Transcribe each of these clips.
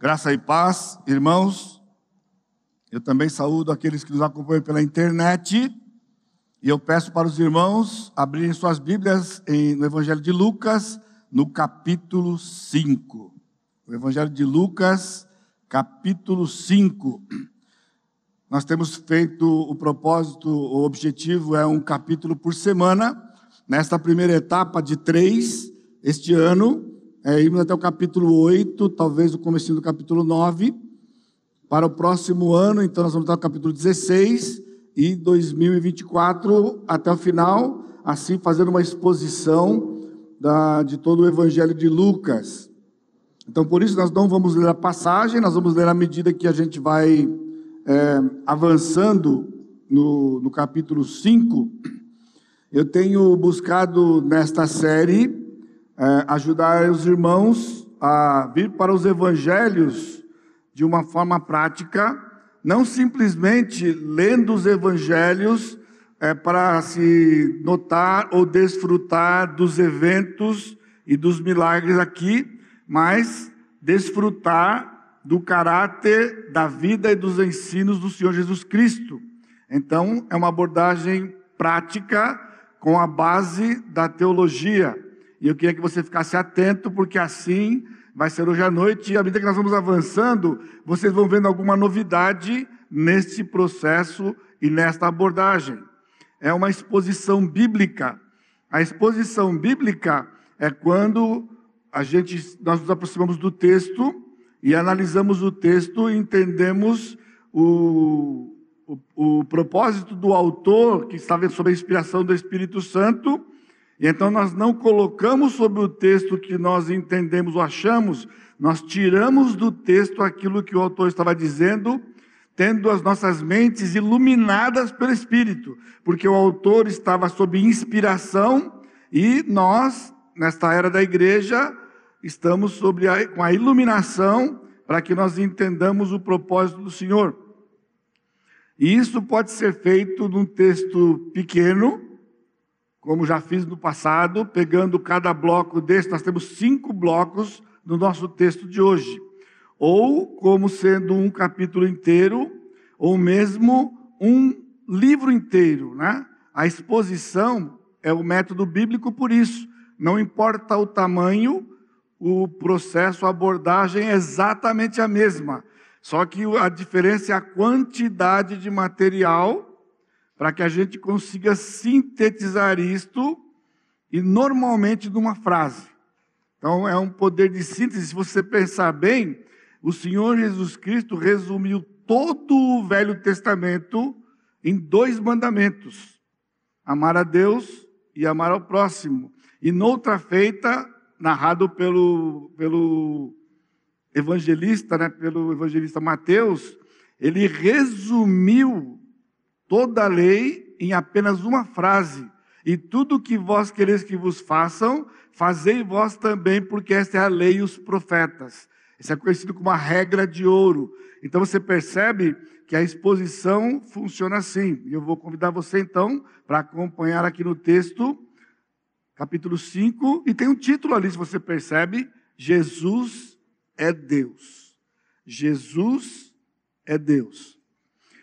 Graça e paz, irmãos. Eu também saúdo aqueles que nos acompanham pela internet. E eu peço para os irmãos abrirem suas Bíblias no Evangelho de Lucas, no capítulo 5. O Evangelho de Lucas, capítulo 5. Nós temos feito o propósito, o objetivo é um capítulo por semana. Nesta primeira etapa de três, este ano, é, irmos até o capítulo 8, talvez o começo do capítulo 9. Para o próximo ano, então, nós vamos até o capítulo 16 e 2024 até o final, assim fazendo uma exposição da, de todo o Evangelho de Lucas. Então, por isso, nós não vamos ler a passagem, nós vamos ler à medida que a gente vai é, avançando no, no capítulo 5. Eu tenho buscado nesta série é, ajudar os irmãos a vir para os evangelhos de uma forma prática, não simplesmente lendo os evangelhos é, para se notar ou desfrutar dos eventos e dos milagres aqui, mas desfrutar do caráter da vida e dos ensinos do Senhor Jesus Cristo. Então, é uma abordagem prática com a base da teologia. E eu queria que você ficasse atento, porque assim vai ser hoje à noite, e à medida que nós vamos avançando, vocês vão vendo alguma novidade neste processo e nesta abordagem. É uma exposição bíblica. A exposição bíblica é quando a gente, nós nos aproximamos do texto e analisamos o texto e entendemos o, o, o propósito do autor, que estava sob a inspiração do Espírito Santo, e então nós não colocamos sobre o texto que nós entendemos ou achamos, nós tiramos do texto aquilo que o autor estava dizendo, tendo as nossas mentes iluminadas pelo Espírito, porque o autor estava sob inspiração e nós, nesta era da igreja, estamos sobre a, com a iluminação para que nós entendamos o propósito do Senhor. E isso pode ser feito num texto pequeno, como já fiz no passado, pegando cada bloco desse, nós temos cinco blocos no nosso texto de hoje. Ou como sendo um capítulo inteiro, ou mesmo um livro inteiro, né? A exposição é o método bíblico por isso. Não importa o tamanho, o processo, a abordagem é exatamente a mesma. Só que a diferença é a quantidade de material para que a gente consiga sintetizar isto e normalmente numa frase. Então é um poder de síntese. Se você pensar bem, o Senhor Jesus Cristo resumiu todo o Velho Testamento em dois mandamentos: amar a Deus e amar ao próximo. E noutra feita, narrado pelo, pelo evangelista, né, pelo evangelista Mateus, ele resumiu toda a lei em apenas uma frase. E tudo o que vós quereis que vos façam, fazei vós também, porque esta é a lei e os profetas. Isso é conhecido como a regra de ouro. Então você percebe que a exposição funciona assim. E eu vou convidar você então para acompanhar aqui no texto, capítulo 5, e tem um título ali, se você percebe: Jesus é Deus. Jesus é Deus.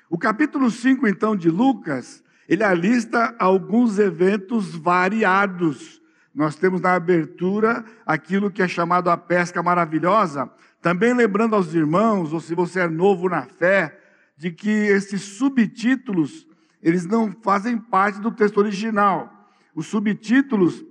O capítulo 5, então, de Lucas, ele alista alguns eventos variados. Nós temos na abertura aquilo que é chamado a pesca maravilhosa. Também lembrando aos irmãos, ou se você é novo na fé, de que esses subtítulos, eles não fazem parte do texto original. Os subtítulos,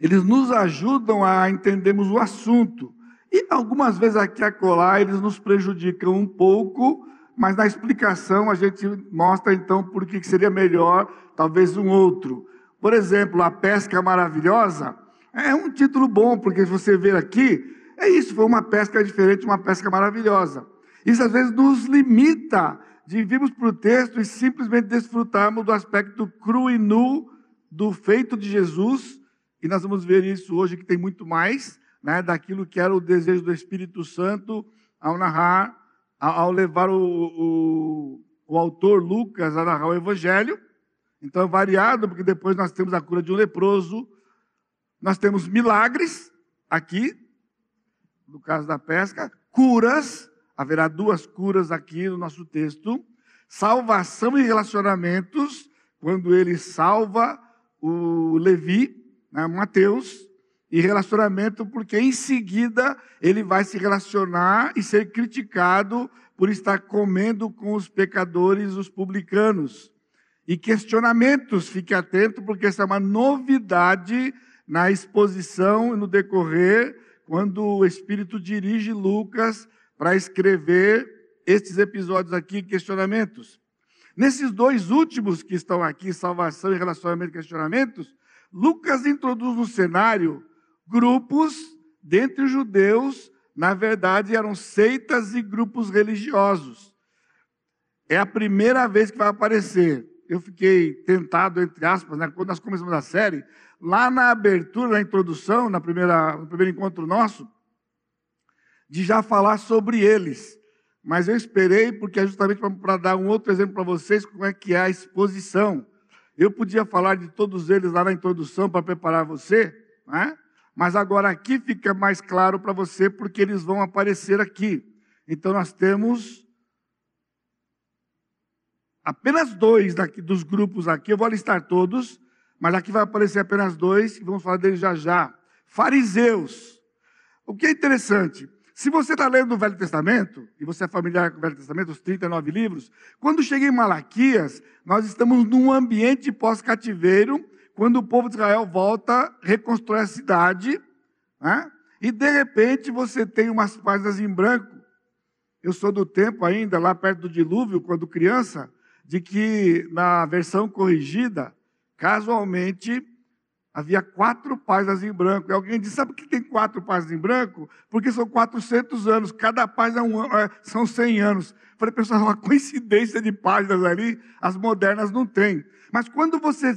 eles nos ajudam a entendermos o assunto. E algumas vezes aqui a colar, eles nos prejudicam um pouco, mas na explicação a gente mostra então por que seria melhor talvez um outro. Por exemplo, a pesca maravilhosa é um título bom, porque se você ver aqui, é isso, foi uma pesca diferente, uma pesca maravilhosa. Isso às vezes nos limita de virmos para o texto e simplesmente desfrutarmos do aspecto cru e nu do feito de Jesus, e nós vamos ver isso hoje que tem muito mais, né, daquilo que era o desejo do Espírito Santo ao narrar ao levar o, o, o autor Lucas a narrar o Evangelho. Então é variado, porque depois nós temos a cura de um leproso, nós temos milagres aqui, no caso da pesca, curas, haverá duas curas aqui no nosso texto, salvação e relacionamentos, quando ele salva o Levi, né, Mateus, e relacionamento, porque em seguida ele vai se relacionar e ser criticado por estar comendo com os pecadores, os publicanos. E questionamentos, fique atento, porque essa é uma novidade na exposição e no decorrer, quando o Espírito dirige Lucas para escrever estes episódios aqui, questionamentos. Nesses dois últimos que estão aqui, salvação e relacionamento e questionamentos, Lucas introduz no cenário grupos dentre os judeus, na verdade eram seitas e grupos religiosos. É a primeira vez que vai aparecer. Eu fiquei tentado, entre aspas, né, quando nós começamos a série, lá na abertura, na introdução, na primeira, no primeiro encontro nosso, de já falar sobre eles. Mas eu esperei, porque é justamente para dar um outro exemplo para vocês, como é que é a exposição. Eu podia falar de todos eles lá na introdução para preparar você, né? Mas agora aqui fica mais claro para você porque eles vão aparecer aqui. Então nós temos apenas dois daqui, dos grupos aqui, eu vou listar todos, mas aqui vai aparecer apenas dois, e vamos falar deles já já. Fariseus. O que é interessante, se você está lendo o Velho Testamento, e você é familiar com o Velho Testamento, os 39 livros, quando chega em Malaquias, nós estamos num ambiente pós-cativeiro, quando o povo de Israel volta, reconstrói a cidade, né? e de repente você tem umas páginas em branco. Eu sou do tempo ainda, lá perto do dilúvio, quando criança, de que na versão corrigida, casualmente, havia quatro páginas em branco. E alguém disse: sabe por que tem quatro páginas em branco? Porque são 400 anos, cada página é é, são 100 anos. Falei, pessoal, uma coincidência de páginas ali, as modernas não têm. Mas quando você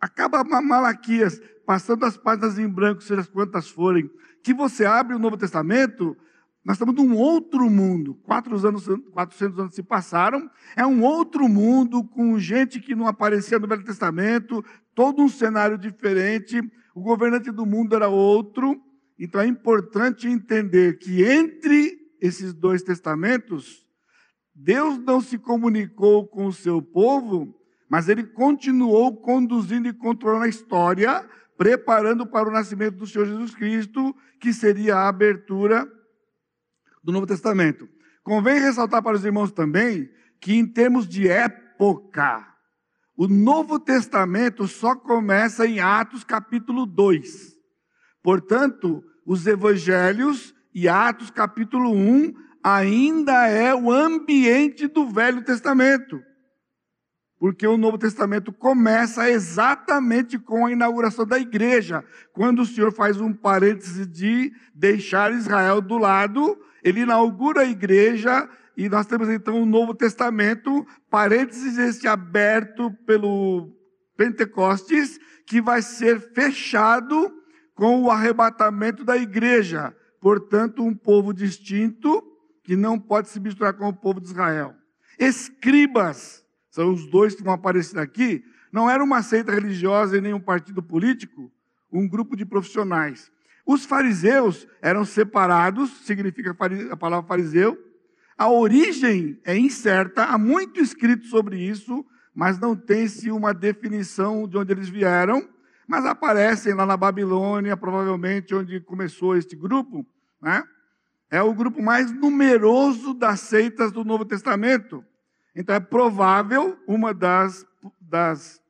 acaba Malaquias, passando as páginas em branco, seja quantas forem, que você abre o Novo Testamento, nós estamos num outro mundo. Quatro anos, 400 anos se passaram, é um outro mundo com gente que não aparecia no Velho Testamento, todo um cenário diferente, o governante do mundo era outro. Então é importante entender que entre esses dois testamentos, Deus não se comunicou com o seu povo mas ele continuou conduzindo e controlando a história, preparando para o nascimento do Senhor Jesus Cristo, que seria a abertura do Novo Testamento. Convém ressaltar para os irmãos também que, em termos de época, o Novo Testamento só começa em Atos capítulo 2. Portanto, os evangelhos e Atos capítulo 1 ainda é o ambiente do Velho Testamento porque o Novo Testamento começa exatamente com a inauguração da igreja. Quando o Senhor faz um parêntese de deixar Israel do lado, ele inaugura a igreja e nós temos então o Novo Testamento, parênteses esse aberto pelo Pentecostes, que vai ser fechado com o arrebatamento da igreja. Portanto, um povo distinto que não pode se misturar com o povo de Israel. Escribas, são os dois que vão aparecer aqui, não era uma seita religiosa e nem um partido político, um grupo de profissionais. Os fariseus eram separados, significa a palavra fariseu. A origem é incerta, há muito escrito sobre isso, mas não tem-se uma definição de onde eles vieram, mas aparecem lá na Babilônia, provavelmente onde começou este grupo, né? É o grupo mais numeroso das seitas do Novo Testamento. Então é provável, uma das, das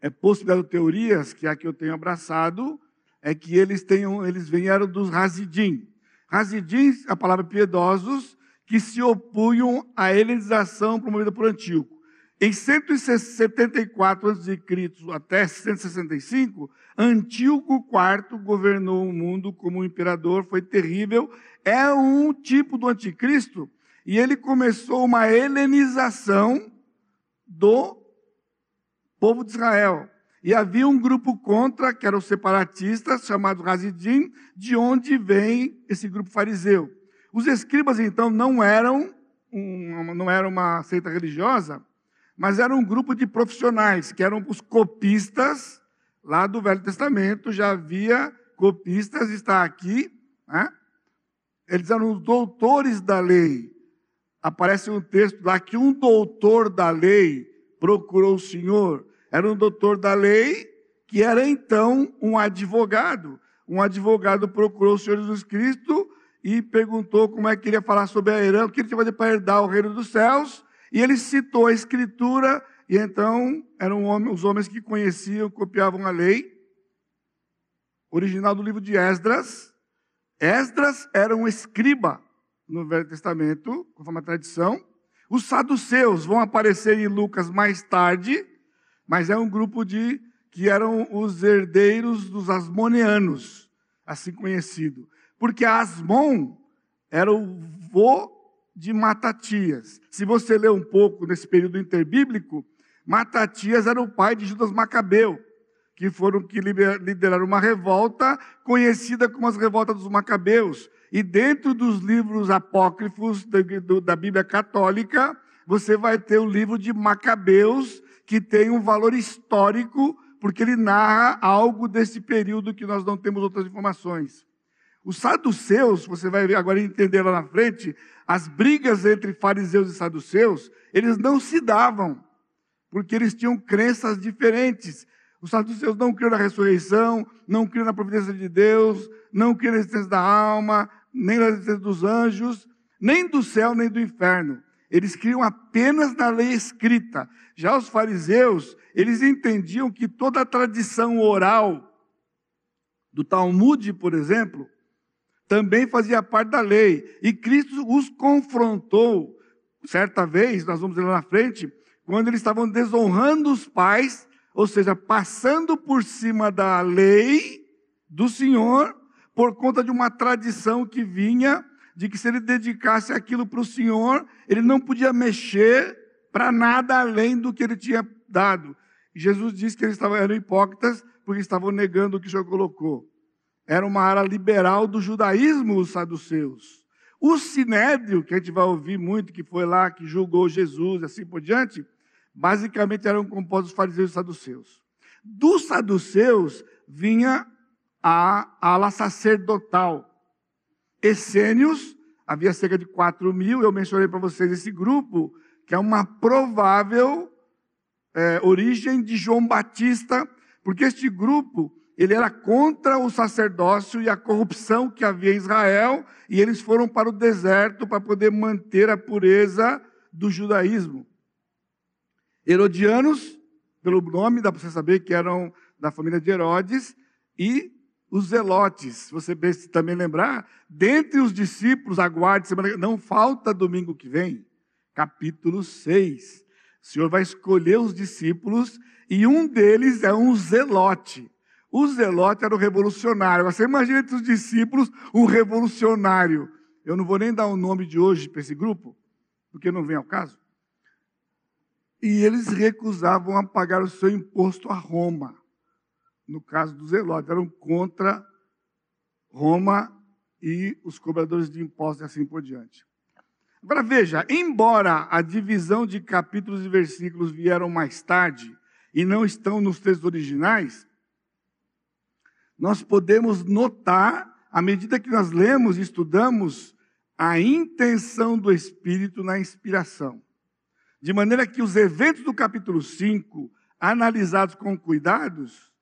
é, possibilidades teorias, que é a que eu tenho abraçado, é que eles tenham, eles vieram dos Hazidim. Hazidim, a palavra piedosos, que se opunham à helenização promovida por Antíoco. Em 174 a.C. até 165, Antíoco IV governou o mundo como um imperador, foi terrível. É um tipo do anticristo e ele começou uma helenização do povo de Israel. E havia um grupo contra, que eram os separatistas, chamado Hazidim, de onde vem esse grupo fariseu. Os escribas, então, não eram, um, não eram uma seita religiosa, mas eram um grupo de profissionais, que eram os copistas, lá do Velho Testamento, já havia copistas, está aqui, Né? Eles eram os doutores da lei. Aparece um texto lá que um doutor da lei procurou o Senhor. Era um doutor da lei que era então um advogado. Um advogado procurou o Senhor Jesus Cristo e perguntou como é que ele ia falar sobre a herança, o que ele tinha que fazer para herdar o reino dos céus. E ele citou a escritura, e então eram os homens que conheciam, copiavam a lei. Original do livro de Esdras. Esdras era um escriba no Velho Testamento, conforme a tradição. Os saduceus vão aparecer em Lucas mais tarde, mas é um grupo de que eram os herdeiros dos asmoneanos, assim conhecido. Porque Asmon era o vô de Matatias. Se você ler um pouco nesse período interbíblico, Matatias era o pai de Judas Macabeu, que foram que lideraram uma revolta conhecida como as revoltas dos Macabeus. E dentro dos livros apócrifos da Bíblia Católica, você vai ter o livro de Macabeus, que tem um valor histórico, porque ele narra algo desse período que nós não temos outras informações. Os saduceus, você vai agora entender lá na frente, as brigas entre fariseus e saduceus, eles não se davam, porque eles tinham crenças diferentes. Os saduceus não criam na ressurreição, não criam na providência de Deus, não criam na existência da alma, nem na existência dos anjos, nem do céu, nem do inferno. Eles criam apenas na lei escrita. Já os fariseus, eles entendiam que toda a tradição oral do Talmud, por exemplo, também fazia parte da lei. E Cristo os confrontou, certa vez, nós vamos ver lá na frente, quando eles estavam desonrando os pais, ou seja, passando por cima da lei do Senhor, por conta de uma tradição que vinha de que se ele dedicasse aquilo para o Senhor, ele não podia mexer para nada além do que ele tinha dado. E Jesus disse que eles estavam, eram hipócritas porque estavam negando o que o Senhor colocou era uma área liberal do judaísmo, os saduceus. O sinédrio, que a gente vai ouvir muito, que foi lá, que julgou Jesus, assim por diante, basicamente eram compostos dos fariseus e saduceus. Dos saduceus vinha a ala sacerdotal. Essênios, havia cerca de 4 mil, eu mencionei para vocês esse grupo, que é uma provável é, origem de João Batista, porque este grupo ele era contra o sacerdócio e a corrupção que havia em Israel, e eles foram para o deserto para poder manter a pureza do judaísmo. Herodianos, pelo nome, dá para você saber que eram da família de Herodes, e os zelotes, se você também lembrar, dentre os discípulos, aguarde semana, não falta domingo que vem, capítulo 6. O Senhor vai escolher os discípulos e um deles é um zelote. O zelote era o revolucionário. Você imagina entre os discípulos um revolucionário. Eu não vou nem dar o nome de hoje para esse grupo, porque não vem ao caso. E eles recusavam a pagar o seu imposto a Roma. No caso dos zelotes, eram contra Roma e os cobradores de impostos e assim por diante. Agora veja, embora a divisão de capítulos e versículos vieram mais tarde e não estão nos textos originais, nós podemos notar, à medida que nós lemos e estudamos, a intenção do Espírito na inspiração. De maneira que os eventos do capítulo 5, analisados com cuidados,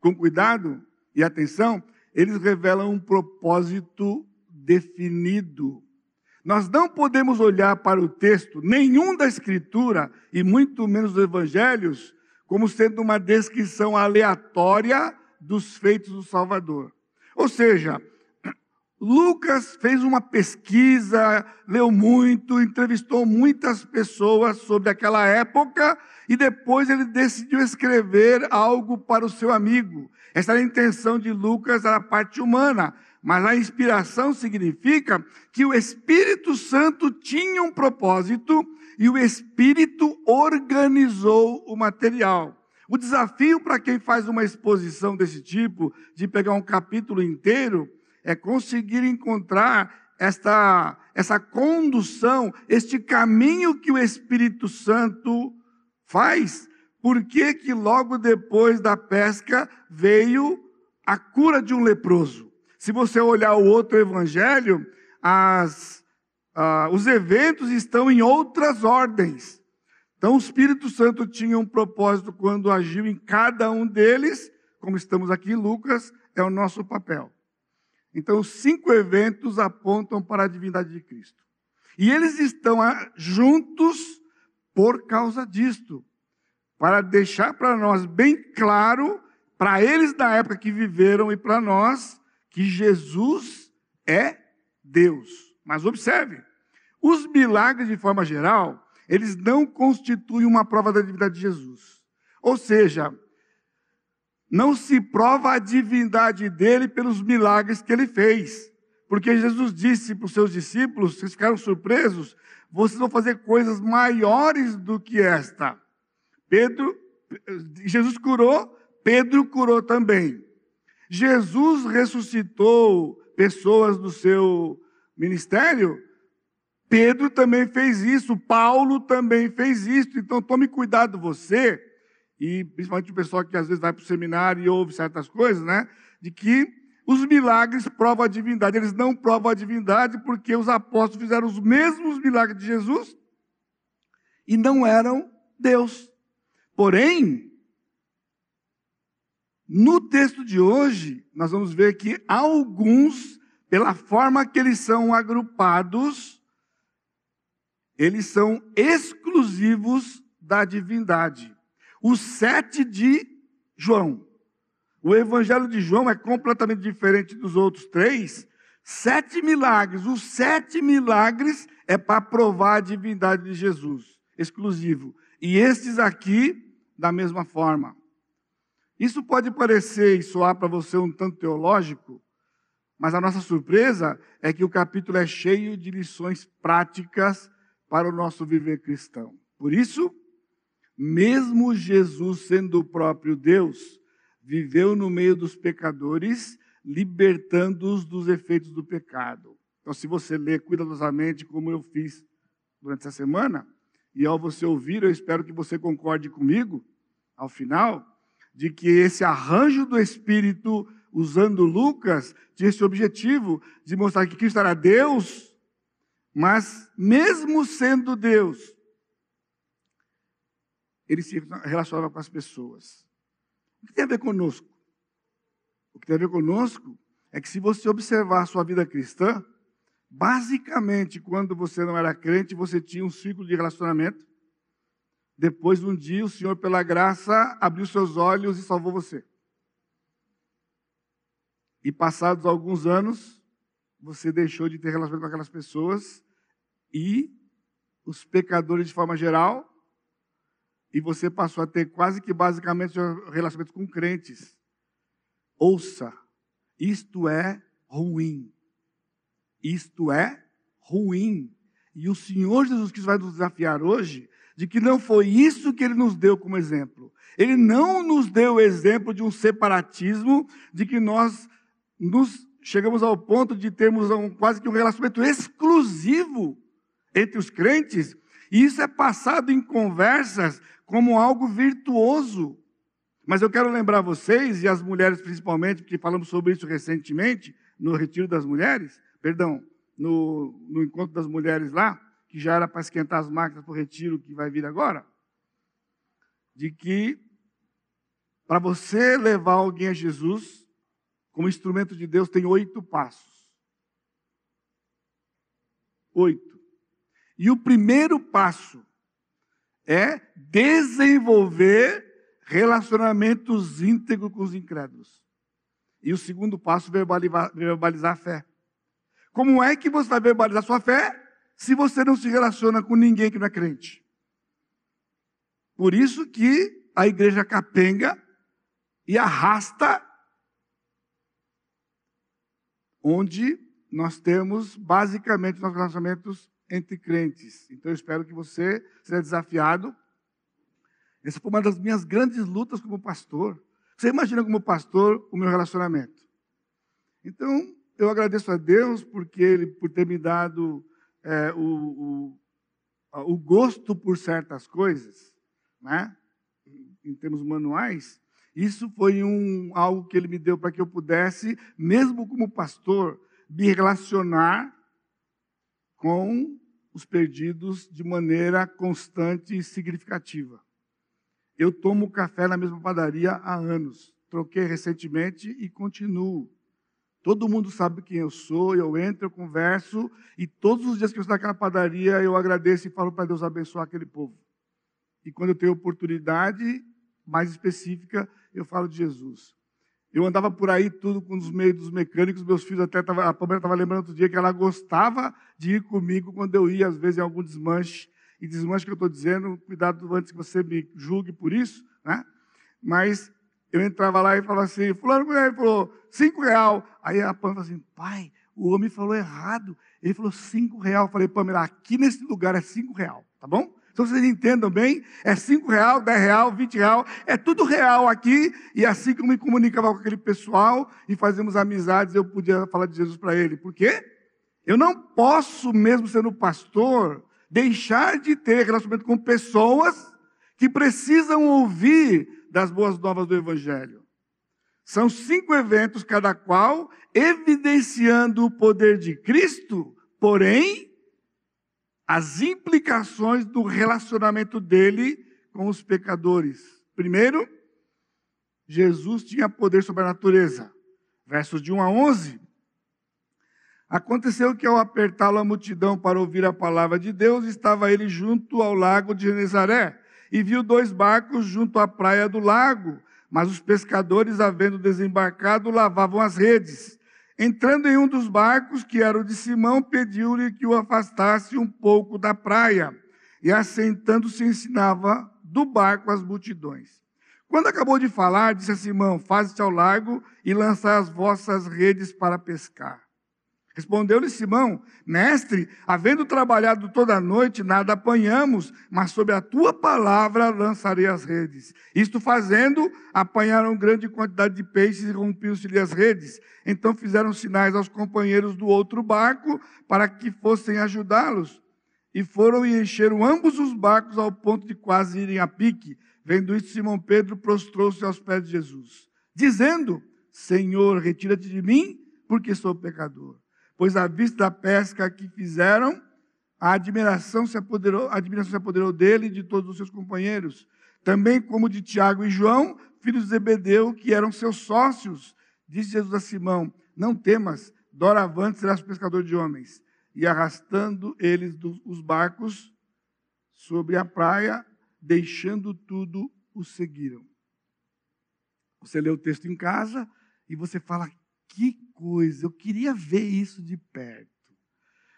com cuidado e atenção, eles revelam um propósito definido. Nós não podemos olhar para o texto, nenhum da Escritura, e muito menos dos Evangelhos, como sendo uma descrição aleatória dos feitos do Salvador. Ou seja, Lucas fez uma pesquisa, leu muito, entrevistou muitas pessoas sobre aquela época e depois ele decidiu escrever algo para o seu amigo. Essa era a intenção de Lucas, era a parte humana, mas a inspiração significa que o Espírito Santo tinha um propósito e o Espírito organizou o material. O desafio para quem faz uma exposição desse tipo, de pegar um capítulo inteiro, é conseguir encontrar esta, essa condução, este caminho que o Espírito Santo faz. Por que, que logo depois da pesca veio a cura de um leproso? se você olhar o outro evangelho, as, ah, os eventos estão em outras ordens. Então, o Espírito Santo tinha um propósito quando agiu em cada um deles, como estamos aqui em Lucas, é o nosso papel. Então, os cinco eventos apontam para a divindade de Cristo. E eles estão ah, juntos por causa disto, para deixar para nós bem claro, para eles da época que viveram e para nós, que Jesus é Deus. Mas observe, os milagres, de forma geral, eles não constituem uma prova da divindade de Jesus. Ou seja, não se prova a divindade dele pelos milagres que ele fez. Porque Jesus disse para os seus discípulos, vocês ficaram surpresos, vocês vão fazer coisas maiores do que esta. Pedro, Jesus curou, Pedro curou também. Jesus ressuscitou pessoas do seu ministério, Pedro também fez isso, Paulo também fez isso. Então tome cuidado você, e principalmente o pessoal que às vezes vai para o seminário e ouve certas coisas, né? De que os milagres provam a divindade. Eles não provam a divindade porque os apóstolos fizeram os mesmos milagres de Jesus e não eram Deus. Porém, no texto de hoje, nós vamos ver que alguns, pela forma que eles são agrupados, eles são exclusivos da divindade. Os sete de João. O evangelho de João é completamente diferente dos outros três. Sete milagres. Os sete milagres é para provar a divindade de Jesus. Exclusivo. E estes aqui, da mesma forma. Isso pode parecer e soar para você um tanto teológico, mas a nossa surpresa é que o capítulo é cheio de lições práticas para o nosso viver cristão. Por isso, mesmo Jesus sendo o próprio Deus, viveu no meio dos pecadores, libertando-os dos efeitos do pecado. Então, se você ler cuidadosamente, como eu fiz durante essa semana, e ao você ouvir, eu espero que você concorde comigo, ao final, de que esse arranjo do Espírito, usando Lucas, tinha esse objetivo de mostrar que Cristo era Deus mas, mesmo sendo Deus, ele se relacionava com as pessoas. O que tem a ver conosco? O que tem a ver conosco é que, se você observar a sua vida cristã, basicamente, quando você não era crente, você tinha um ciclo de relacionamento. Depois, um dia, o Senhor, pela graça, abriu seus olhos e salvou você. E passados alguns anos, você deixou de ter relacionamento com aquelas pessoas e os pecadores de forma geral, e você passou a ter quase que basicamente relacionamento com crentes. Ouça, isto é ruim. Isto é ruim. E o Senhor Jesus Cristo vai nos desafiar hoje de que não foi isso que ele nos deu como exemplo. Ele não nos deu o exemplo de um separatismo, de que nós nos chegamos ao ponto de termos um, quase que um relacionamento exclusivo entre os crentes, e isso é passado em conversas como algo virtuoso. Mas eu quero lembrar vocês, e as mulheres principalmente, porque falamos sobre isso recentemente, no Retiro das Mulheres, perdão, no, no encontro das mulheres lá, que já era para esquentar as máquinas para o retiro que vai vir agora, de que para você levar alguém a Jesus, como instrumento de Deus, tem oito passos. Oito. E o primeiro passo é desenvolver relacionamentos íntegros com os incrédulos. E o segundo passo, verbalizar, verbalizar a fé. Como é que você vai verbalizar sua fé se você não se relaciona com ninguém que não é crente? Por isso que a igreja capenga e arrasta onde nós temos basicamente nossos relacionamentos entre crentes. Então eu espero que você seja desafiado. Essa foi uma das minhas grandes lutas como pastor. Você imagina como pastor o meu relacionamento. Então eu agradeço a Deus porque Ele por ter me dado é, o, o, o gosto por certas coisas, né? em termos manuais, Isso foi um, algo que ele me deu para que eu pudesse, mesmo como pastor, me relacionar com os perdidos de maneira constante e significativa. Eu tomo café na mesma padaria há anos. Troquei recentemente e continuo. Todo mundo sabe quem eu sou, eu entro, eu converso, e todos os dias que eu estou naquela padaria, eu agradeço e falo para Deus abençoar aquele povo. E quando eu tenho oportunidade mais específica, eu falo de Jesus. Eu andava por aí tudo com os meios dos mecânicos, meus filhos até tava, a Pamela estava lembrando outro dia que ela gostava de ir comigo quando eu ia, às vezes, em algum desmanche. E desmanche que eu estou dizendo, cuidado antes que você me julgue por isso, né? Mas eu entrava lá e falava assim, fulano, ele falou, cinco real. Aí a Pamela falou assim, pai, o homem falou errado. Ele falou cinco real. Eu falei, Pamela, aqui nesse lugar é cinco real, tá bom? Então vocês entendam bem, é cinco real, dez real, vinte real, é tudo real aqui. E assim que eu me comunicava com aquele pessoal e fazíamos amizades, eu podia falar de Jesus para ele. Por quê? Eu não posso, mesmo sendo pastor, deixar de ter relacionamento com pessoas que precisam ouvir das boas novas do Evangelho. São cinco eventos, cada qual evidenciando o poder de Cristo, porém as implicações do relacionamento dele com os pecadores. Primeiro, Jesus tinha poder sobre a natureza. Versos de 1 a 11. Aconteceu que ao apertá-lo a multidão para ouvir a palavra de Deus, estava ele junto ao lago de Genezaré e viu dois barcos junto à praia do lago, mas os pescadores, havendo desembarcado, lavavam as redes. Entrando em um dos barcos, que era o de Simão, pediu-lhe que o afastasse um pouco da praia. E assentando-se, ensinava do barco as multidões. Quando acabou de falar, disse a Simão: Faze-te ao largo e lançai as vossas redes para pescar. Respondeu-lhe Simão: Mestre, havendo trabalhado toda a noite, nada apanhamos, mas sob a tua palavra lançarei as redes. Isto fazendo, apanharam grande quantidade de peixes e rompiam-se-lhe as redes. Então fizeram sinais aos companheiros do outro barco para que fossem ajudá-los. E foram e encheram ambos os barcos ao ponto de quase irem a pique. Vendo isso, Simão Pedro prostrou-se aos pés de Jesus, dizendo: Senhor, retira-te de mim, porque sou pecador pois à vista da pesca que fizeram, a admiração se apoderou, a admiração se apoderou dele e de todos os seus companheiros, também como de Tiago e João, filhos de Zebedeu, que eram seus sócios. Disse Jesus a Simão: Não temas, doravante serás pescador de homens. E arrastando eles os barcos sobre a praia, deixando tudo, o seguiram. Você lê o texto em casa e você fala: que coisa, eu queria ver isso de perto.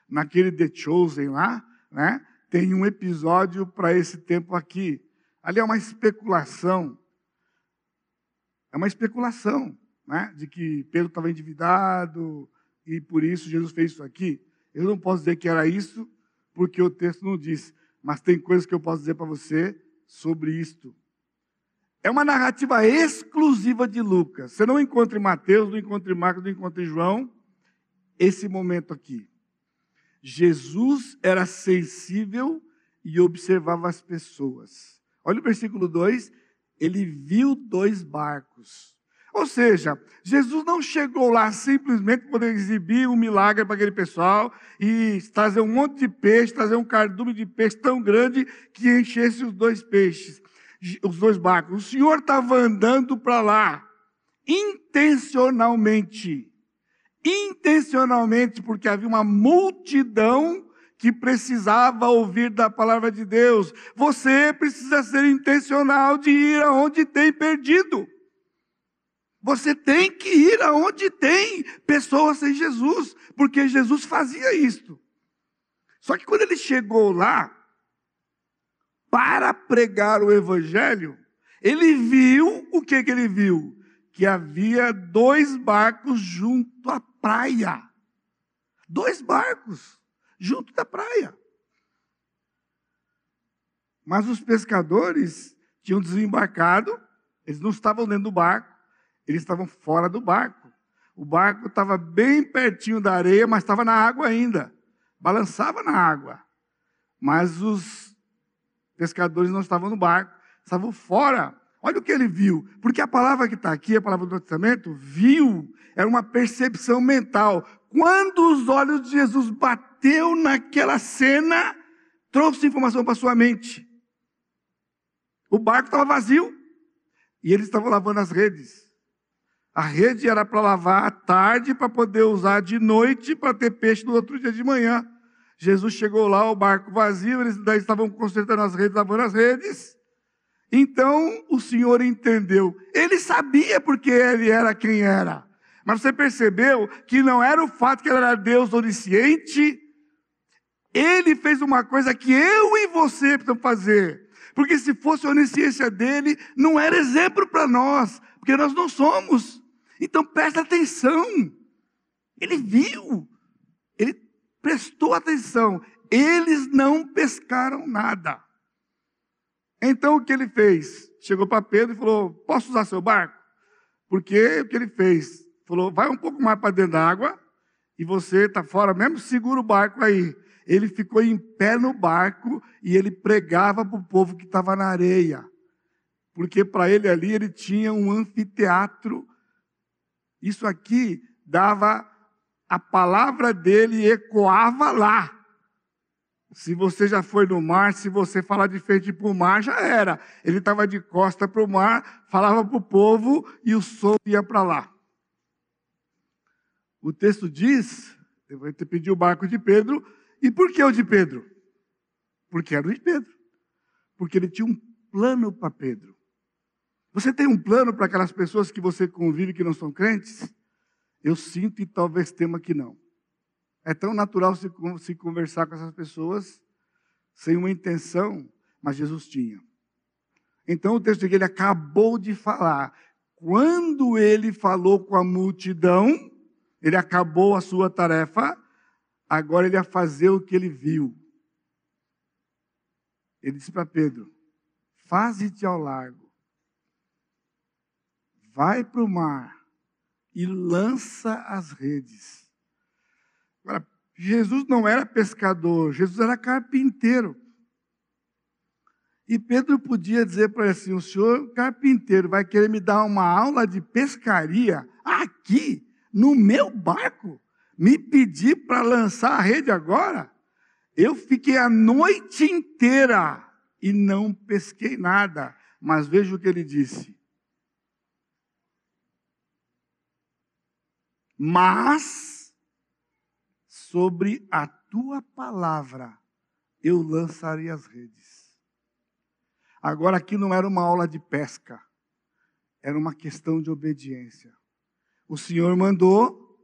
Naquele The Chosen lá, né, tem um episódio para esse tempo aqui. Ali é uma especulação. É uma especulação, né, de que Pedro estava endividado e por isso Jesus fez isso aqui. Eu não posso dizer que era isso, porque o texto não diz, mas tem coisas que eu posso dizer para você sobre isto. É uma narrativa exclusiva de Lucas. Você não encontra em Mateus, não encontra em Marcos, não encontra em João esse momento aqui. Jesus era sensível e observava as pessoas. Olha o versículo 2, ele viu dois barcos. Ou seja, Jesus não chegou lá simplesmente para exibir um milagre para aquele pessoal e trazer um monte de peixe, trazer um cardume de peixe tão grande que enchesse os dois peixes os dois barcos. O Senhor estava andando para lá, intencionalmente. Intencionalmente, porque havia uma multidão que precisava ouvir da palavra de Deus. Você precisa ser intencional de ir aonde tem perdido. Você tem que ir aonde tem pessoas sem Jesus, porque Jesus fazia isto. Só que quando ele chegou lá, para pregar o evangelho, ele viu o que, que ele viu? Que havia dois barcos junto à praia. Dois barcos junto da praia. Mas os pescadores tinham desembarcado, eles não estavam dentro do barco, eles estavam fora do barco. O barco estava bem pertinho da areia, mas estava na água ainda. Balançava na água. Mas os pescadores não estavam no barco, estavam fora, Olha o que ele viu. Porque a palavra que está aqui, a palavra do Testamento, viu, era uma percepção mental. Quando os olhos de Jesus bateu naquela cena, trouxe informação para sua mente. O barco estava vazio e eles estavam lavando as redes. A rede era para lavar à tarde, para poder usar de noite, para ter peixe no outro dia de manhã. Jesus chegou lá, o barco vazio, eles daí estavam consertando as redes, lavando as redes. Então o Senhor entendeu. Ele sabia porque ele era quem era. Mas você percebeu que não era o fato que ele era Deus onisciente. Ele fez uma coisa que eu e você precisamos fazer. Porque se fosse a onisciência dele, não era exemplo para nós, porque nós não somos. Então presta atenção. Ele viu, ele prestou atenção. Eles não pescaram nada. Então o que ele fez? Chegou para Pedro e falou: Posso usar seu barco? Porque o que ele fez? Falou: Vai um pouco mais para dentro da água e você está fora mesmo, segura o barco aí. Ele ficou em pé no barco e ele pregava para o povo que estava na areia. Porque para ele ali ele tinha um anfiteatro. Isso aqui dava a palavra dele ecoava lá. Se você já foi no mar, se você falar de frente para o mar, já era. Ele estava de costa para o mar, falava para o povo e o som ia para lá. O texto diz, eu vou te pedir o barco de Pedro, e por que o de Pedro? Porque era o de Pedro. Porque ele tinha um plano para Pedro. Você tem um plano para aquelas pessoas que você convive que não são crentes? Eu sinto e talvez tema que não. É tão natural se, se conversar com essas pessoas sem uma intenção, mas Jesus tinha. Então o texto que ele acabou de falar, quando ele falou com a multidão, ele acabou a sua tarefa, agora ele ia fazer o que ele viu. Ele disse para Pedro: Faze-te ao largo, vai para o mar e lança as redes. Agora, Jesus não era pescador, Jesus era carpinteiro. E Pedro podia dizer para ele assim: o senhor carpinteiro vai querer me dar uma aula de pescaria aqui, no meu barco? Me pedir para lançar a rede agora? Eu fiquei a noite inteira e não pesquei nada. Mas veja o que ele disse. Mas sobre a tua palavra eu lançarei as redes. Agora aqui não era uma aula de pesca, era uma questão de obediência. O Senhor mandou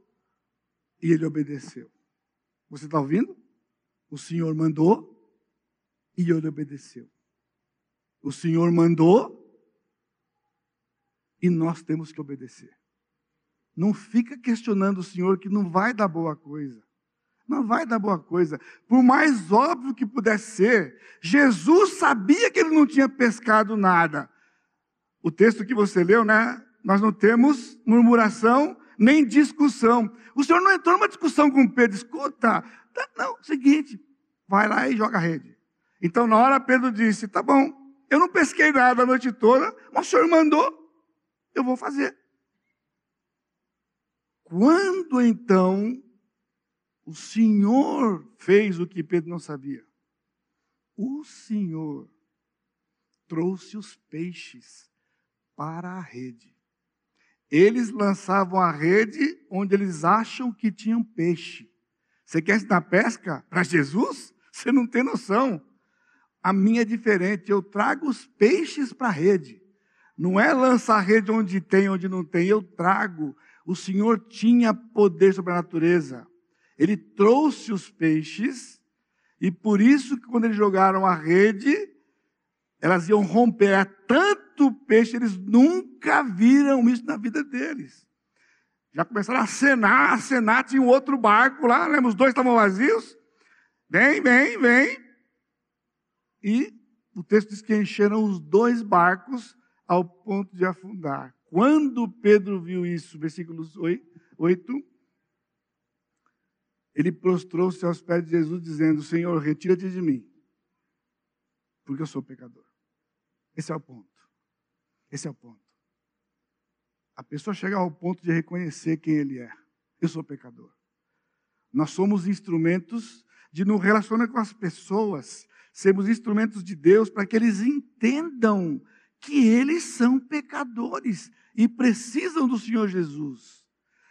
e ele obedeceu. Você está ouvindo? O Senhor mandou e ele obedeceu. O Senhor mandou e nós temos que obedecer. Não fica questionando o Senhor que não vai dar boa coisa. Não vai dar boa coisa. Por mais óbvio que pudesse ser, Jesus sabia que ele não tinha pescado nada. O texto que você leu, né? Nós não temos murmuração nem discussão. O Senhor não entrou numa discussão com Pedro. Escuta, tá, não, seguinte, vai lá e joga a rede. Então, na hora, Pedro disse: Tá bom, eu não pesquei nada a noite toda, mas o Senhor mandou, eu vou fazer. Quando então o Senhor fez o que Pedro não sabia. O Senhor trouxe os peixes para a rede. Eles lançavam a rede onde eles acham que tinham peixe. Você quer ensinar pesca para Jesus? Você não tem noção. A minha é diferente. Eu trago os peixes para a rede. Não é lançar a rede onde tem, onde não tem. Eu trago. O Senhor tinha poder sobre a natureza. Ele trouxe os peixes, e por isso que quando eles jogaram a rede, elas iam romper. Era tanto peixe, eles nunca viram isso na vida deles. Já começaram a acenar, acenar, tinha um outro barco lá, lembra? Os dois estavam vazios. Vem, vem, vem. E o texto diz que encheram os dois barcos ao ponto de afundar. Quando Pedro viu isso, versículos 8, ele prostrou-se aos pés de Jesus, dizendo: Senhor, retira-te de mim, porque eu sou pecador. Esse é o ponto. Esse é o ponto. A pessoa chega ao ponto de reconhecer quem ele é. Eu sou pecador. Nós somos instrumentos de nos relacionar com as pessoas, sermos instrumentos de Deus para que eles entendam que eles são pecadores e precisam do Senhor Jesus.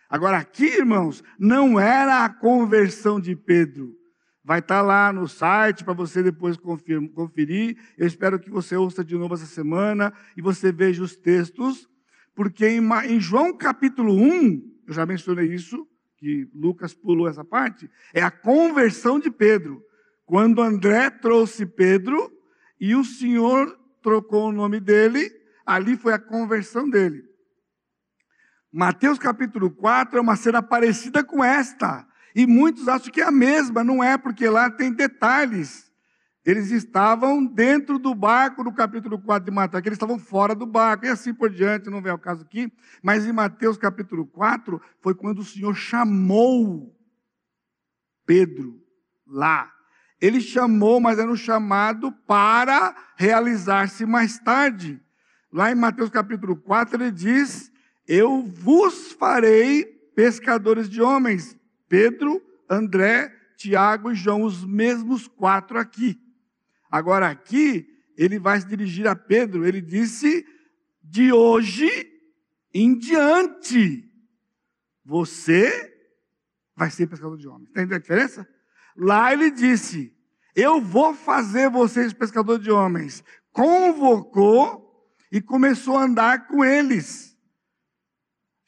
Agora, aqui, irmãos, não era a conversão de Pedro. Vai estar lá no site para você depois conferir. Eu espero que você ouça de novo essa semana e você veja os textos, porque em João capítulo 1, eu já mencionei isso, que Lucas pulou essa parte, é a conversão de Pedro. Quando André trouxe Pedro e o Senhor trocou o nome dele, ali foi a conversão dele. Mateus capítulo 4 é uma cena parecida com esta. E muitos acham que é a mesma, não é, porque lá tem detalhes. Eles estavam dentro do barco no capítulo 4 de Mateus, eles estavam fora do barco, e assim por diante, não vem ao caso aqui. Mas em Mateus capítulo 4 foi quando o Senhor chamou Pedro lá. Ele chamou, mas era um chamado para realizar-se mais tarde. Lá em Mateus capítulo 4 ele diz: Eu vos farei pescadores de homens. Pedro, André, Tiago e João, os mesmos quatro aqui. Agora, aqui, ele vai se dirigir a Pedro, ele disse: de hoje em diante, você vai ser pescador de homens. Entendeu a diferença? Lá ele disse: Eu vou fazer vocês pescador de homens. Convocou e começou a andar com eles.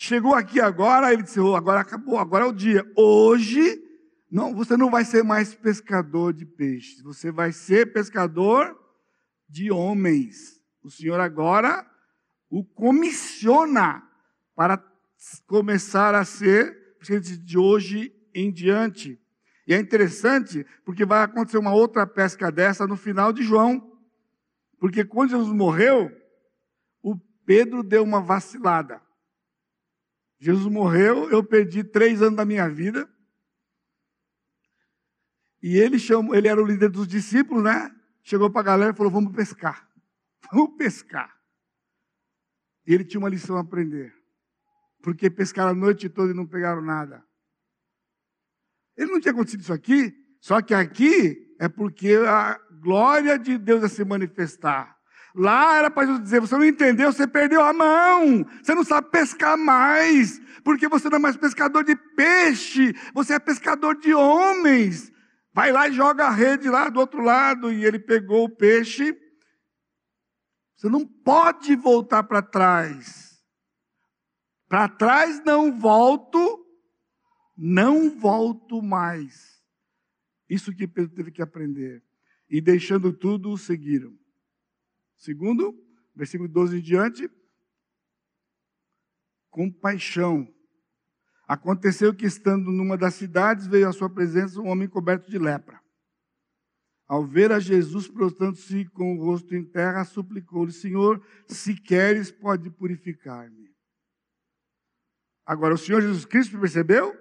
Chegou aqui agora, ele disse: oh, agora acabou, agora é o dia. Hoje, não, você não vai ser mais pescador de peixes, você vai ser pescador de homens. O Senhor agora o comissiona para começar a ser de hoje em diante. E é interessante porque vai acontecer uma outra pesca dessa no final de João. Porque quando Jesus morreu, o Pedro deu uma vacilada. Jesus morreu, eu perdi três anos da minha vida. E ele chamou, ele era o líder dos discípulos, né? Chegou para a galera e falou: vamos pescar. Vamos pescar. E ele tinha uma lição a aprender. Porque pescaram a noite toda e não pegaram nada. Ele não tinha acontecido isso aqui, só que aqui é porque a glória de Deus ia se manifestar. Lá era para Jesus dizer: você não entendeu, você perdeu a mão, você não sabe pescar mais, porque você não é mais pescador de peixe, você é pescador de homens. Vai lá e joga a rede lá do outro lado, e ele pegou o peixe. Você não pode voltar para trás. Para trás não volto, não volto mais. Isso que Pedro teve que aprender. E deixando tudo, o seguiram. Segundo, versículo 12 em diante, compaixão. Aconteceu que, estando numa das cidades, veio à sua presença um homem coberto de lepra. Ao ver a Jesus prostrando-se com o rosto em terra, suplicou-lhe: Senhor, se queres, pode purificar-me. Agora, o Senhor Jesus Cristo percebeu?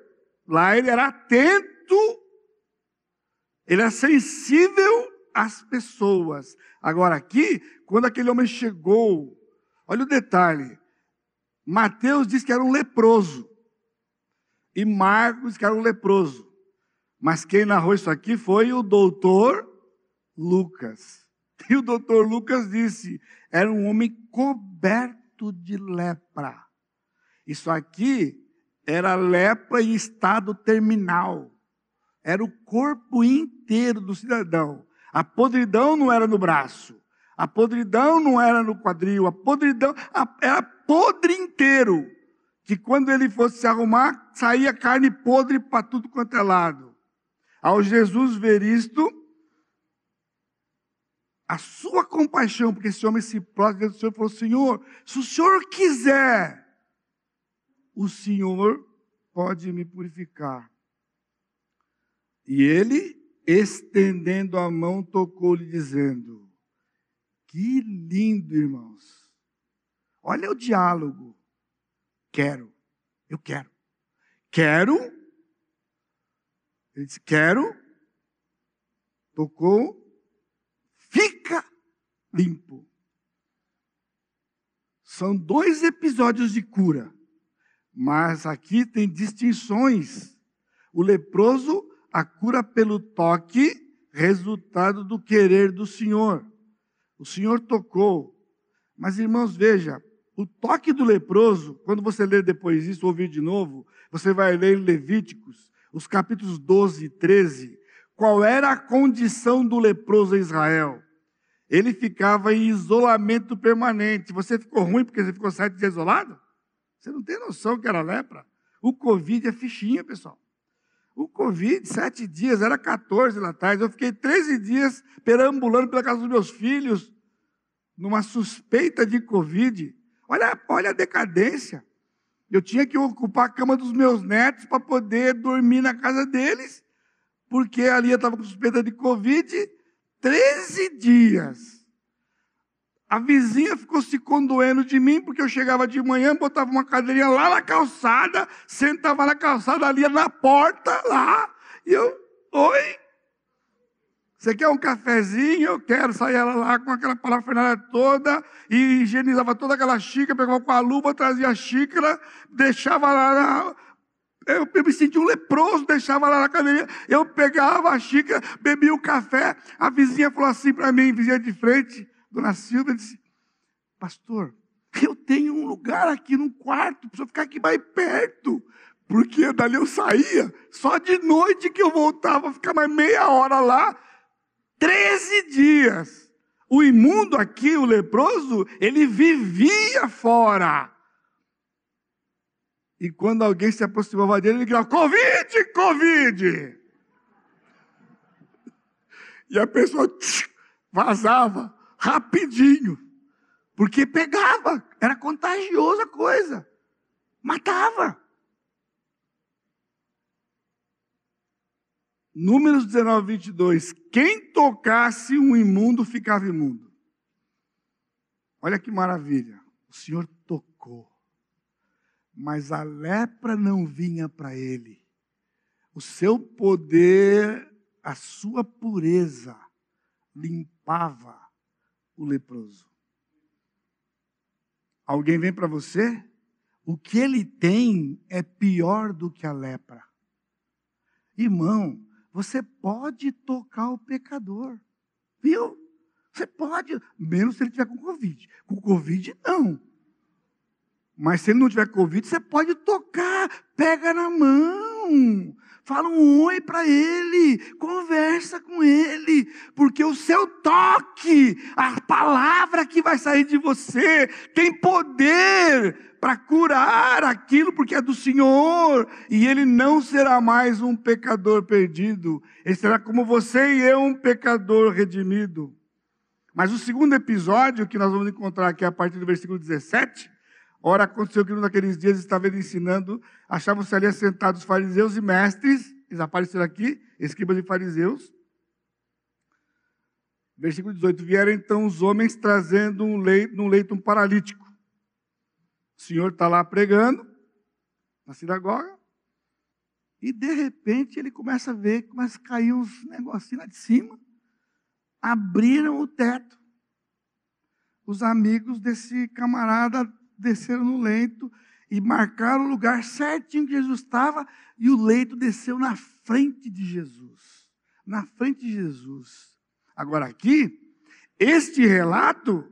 Lá ele era atento, ele era sensível às pessoas. Agora, aqui, quando aquele homem chegou, olha o detalhe: Mateus diz que era um leproso, e Marcos que era um leproso. Mas quem narrou isso aqui foi o doutor Lucas. E o doutor Lucas disse: era um homem coberto de lepra. Isso aqui era lepra em estado terminal. Era o corpo inteiro do cidadão. A podridão não era no braço. A podridão não era no quadril. A podridão era podre inteiro. Que quando ele fosse se arrumar, saía carne podre para tudo quanto é lado. Ao Jesus ver isto, a sua compaixão, porque esse homem se próximo do Senhor falou: Senhor, se o Senhor quiser, o Senhor pode me purificar. E ele estendendo a mão, tocou-lhe, dizendo: Que lindo, irmãos. Olha o diálogo. Quero, eu quero. Quero. Ele disse: Quero. Tocou, fica limpo. São dois episódios de cura, mas aqui tem distinções. O leproso, a cura pelo toque, resultado do querer do Senhor. O Senhor tocou. Mas, irmãos, veja, o toque do leproso, quando você ler depois isso, ouvir de novo, você vai ler em Levíticos, os capítulos 12 e 13, qual era a condição do leproso em Israel. Ele ficava em isolamento permanente. Você ficou ruim porque você ficou sete dias isolado? Você não tem noção que era lepra. O Covid é fichinha, pessoal. O Covid, sete dias, era 14 lá atrás. Eu fiquei 13 dias perambulando pela casa dos meus filhos, numa suspeita de Covid. Olha, olha a decadência. Eu tinha que ocupar a cama dos meus netos para poder dormir na casa deles, porque ali eu estava com suspeita de Covid 13 dias. A vizinha ficou se condoendo de mim, porque eu chegava de manhã, botava uma cadeirinha lá na calçada, sentava na calçada ali na porta, lá, e eu, oi, você quer um cafezinho? Eu quero. Sair ela lá com aquela parafernália toda e higienizava toda aquela xícara, pegava com a luva, trazia a xícara, deixava lá na... Eu me sentia um leproso, deixava lá na cadeirinha. Eu pegava a xícara, bebia o café. A vizinha falou assim para mim, vizinha de frente, dona Silvia, disse: Pastor, eu tenho um lugar aqui num quarto, preciso ficar aqui mais perto. Porque dali eu saía, só de noite que eu voltava, ficar mais meia hora lá. Treze dias. O imundo aqui, o leproso, ele vivia fora. E quando alguém se aproximava dele, ele gritava: Covid, Covid! E a pessoa tch, vazava rapidinho, porque pegava, era contagiosa a coisa, matava. Números 19, 22. Quem tocasse um imundo ficava imundo. Olha que maravilha. O Senhor tocou. Mas a lepra não vinha para ele. O seu poder, a sua pureza, limpava o leproso. Alguém vem para você? O que ele tem é pior do que a lepra. Irmão, você pode tocar o pecador. Viu? Você pode, menos se ele tiver com Covid. Com Covid, não. Mas se ele não tiver Covid, você pode tocar, pega na mão, fala um oi para ele, conversa com ele, porque o seu toque, a palavra que vai sair de você, tem poder para curar aquilo, porque é do Senhor, e ele não será mais um pecador perdido, ele será como você e eu, um pecador redimido. Mas o segundo episódio que nós vamos encontrar aqui a partir do versículo 17, ora aconteceu que num daqueles dias estava ele ensinando, achavam-se ali assentados fariseus e mestres, eles apareceram aqui, escribas e fariseus. Versículo 18: Vieram então os homens trazendo um leito, num leito um paralítico o senhor está lá pregando na sinagoga, e de repente ele começa a ver, começa a cair uns negocinhos lá de cima, abriram o teto. Os amigos desse camarada desceram no leito e marcaram o lugar certinho que Jesus estava, e o leito desceu na frente de Jesus. Na frente de Jesus. Agora, aqui, este relato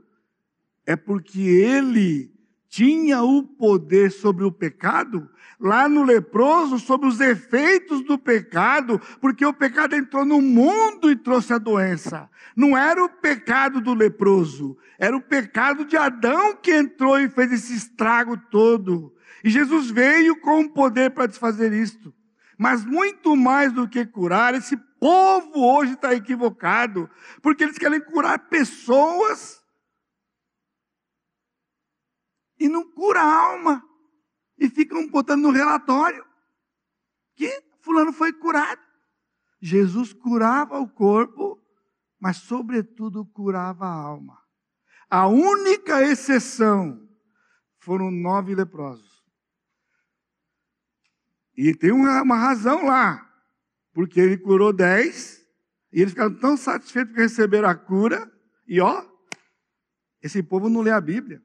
é porque ele tinha o poder sobre o pecado, lá no leproso, sobre os efeitos do pecado, porque o pecado entrou no mundo e trouxe a doença. Não era o pecado do leproso, era o pecado de Adão que entrou e fez esse estrago todo. E Jesus veio com o poder para desfazer isto. Mas muito mais do que curar, esse povo hoje está equivocado, porque eles querem curar pessoas e não cura a alma. E ficam botando no relatório que fulano foi curado. Jesus curava o corpo, mas sobretudo curava a alma. A única exceção foram nove leprosos. E tem uma, uma razão lá, porque ele curou dez, e eles ficaram tão satisfeitos que receberam a cura, e ó, esse povo não lê a Bíblia.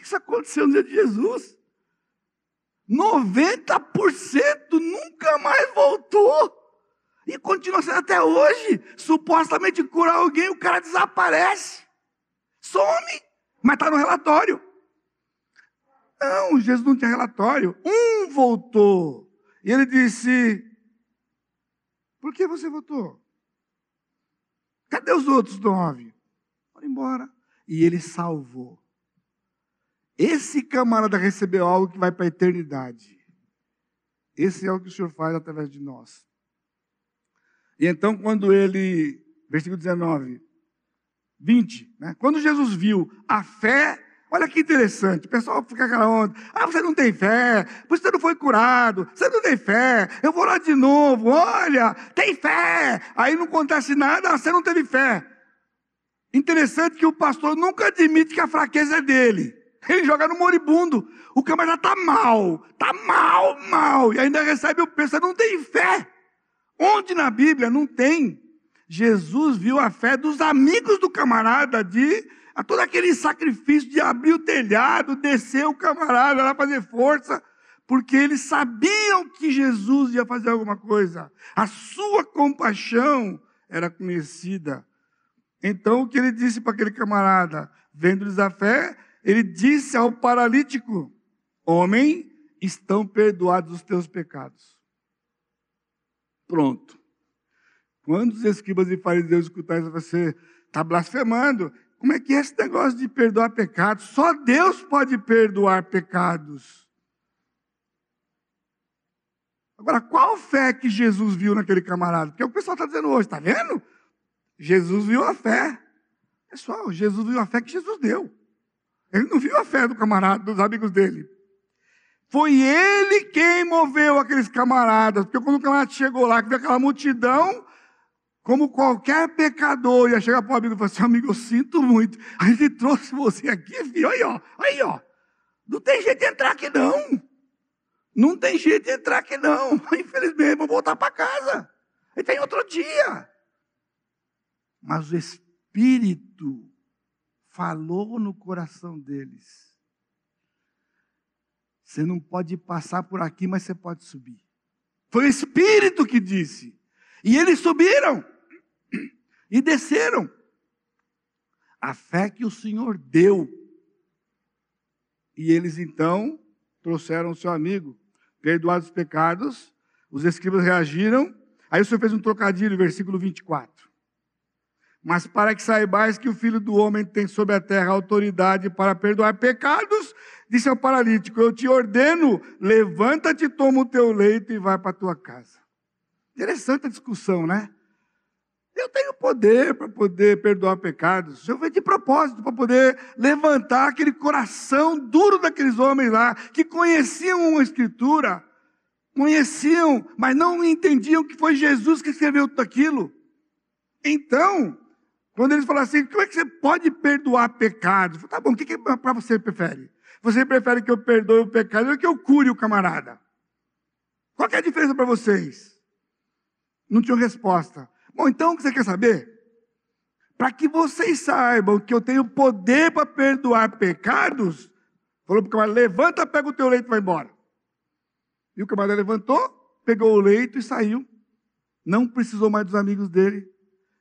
Isso aconteceu no dia de Jesus. 90% nunca mais voltou. E continua sendo até hoje. Supostamente curar alguém, o cara desaparece. Some, mas está no relatório. Não, Jesus não tinha relatório. Um voltou. E ele disse: Por que você voltou? Cadê os outros nove? Foram embora. E ele salvou. Esse camarada recebeu algo que vai para a eternidade. Esse é o que o Senhor faz através de nós. E então, quando ele, versículo 19, 20, né? quando Jesus viu a fé, olha que interessante, o pessoal fica aquela onda, ah, você não tem fé, você não foi curado, você não tem fé, eu vou lá de novo, olha, tem fé, aí não acontece nada, você não teve fé. Interessante que o pastor nunca admite que a fraqueza é dele. Ele joga no moribundo. O camarada está mal, está mal, mal. E ainda recebe o peso, não tem fé. Onde na Bíblia não tem. Jesus viu a fé dos amigos do camarada de a todo aquele sacrifício de abrir o telhado, descer o camarada lá fazer força, porque eles sabiam que Jesus ia fazer alguma coisa. A sua compaixão era conhecida. Então o que ele disse para aquele camarada, vendo-lhes a fé, ele disse ao paralítico: Homem, estão perdoados os teus pecados. Pronto. Quando os escribas e fariseus escutarem você está blasfemando, como é que é esse negócio de perdoar pecados? Só Deus pode perdoar pecados. Agora, qual fé que Jesus viu naquele camarada? Porque o pessoal está dizendo hoje, está vendo? Jesus viu a fé. Pessoal, Jesus viu a fé que Jesus deu. Ele não viu a fé do camarada, dos amigos dele. Foi ele quem moveu aqueles camaradas. Porque quando o camarada chegou lá, que viu aquela multidão, como qualquer pecador, ia chegar para o amigo e falar assim: amigo, eu sinto muito. A gente trouxe você aqui, filho. Aí, ó. Aí, ó. Não tem jeito de entrar aqui, não. Não tem jeito de entrar aqui, não. Infelizmente, vou voltar para casa. E tem outro dia. Mas o Espírito falou no coração deles. Você não pode passar por aqui, mas você pode subir. Foi o Espírito que disse. E eles subiram e desceram. A fé que o Senhor deu. E eles então trouxeram o seu amigo, perdoados os pecados. Os escribas reagiram. Aí o Senhor fez um trocadilho, versículo 24. Mas para que saibais que o Filho do Homem tem sobre a terra autoridade para perdoar pecados, disse ao paralítico: Eu te ordeno, levanta-te, toma o teu leito e vai para a tua casa. Interessante a discussão, né? Eu tenho poder para poder perdoar pecados. O Senhor veio de propósito para poder levantar aquele coração duro daqueles homens lá, que conheciam a Escritura, conheciam, mas não entendiam que foi Jesus que escreveu tudo aquilo. Então, quando eles falam assim, como é que você pode perdoar pecados? Tá bom, o que, que para você prefere? Você prefere que eu perdoe o pecado ou que eu cure o camarada? Qual é a diferença para vocês? Não tinham resposta. Bom, então o que você quer saber? Para que vocês saibam que eu tenho poder para perdoar pecados, falou para o camarada: levanta, pega o teu leito e vai embora. E o camarada levantou, pegou o leito e saiu. Não precisou mais dos amigos dele.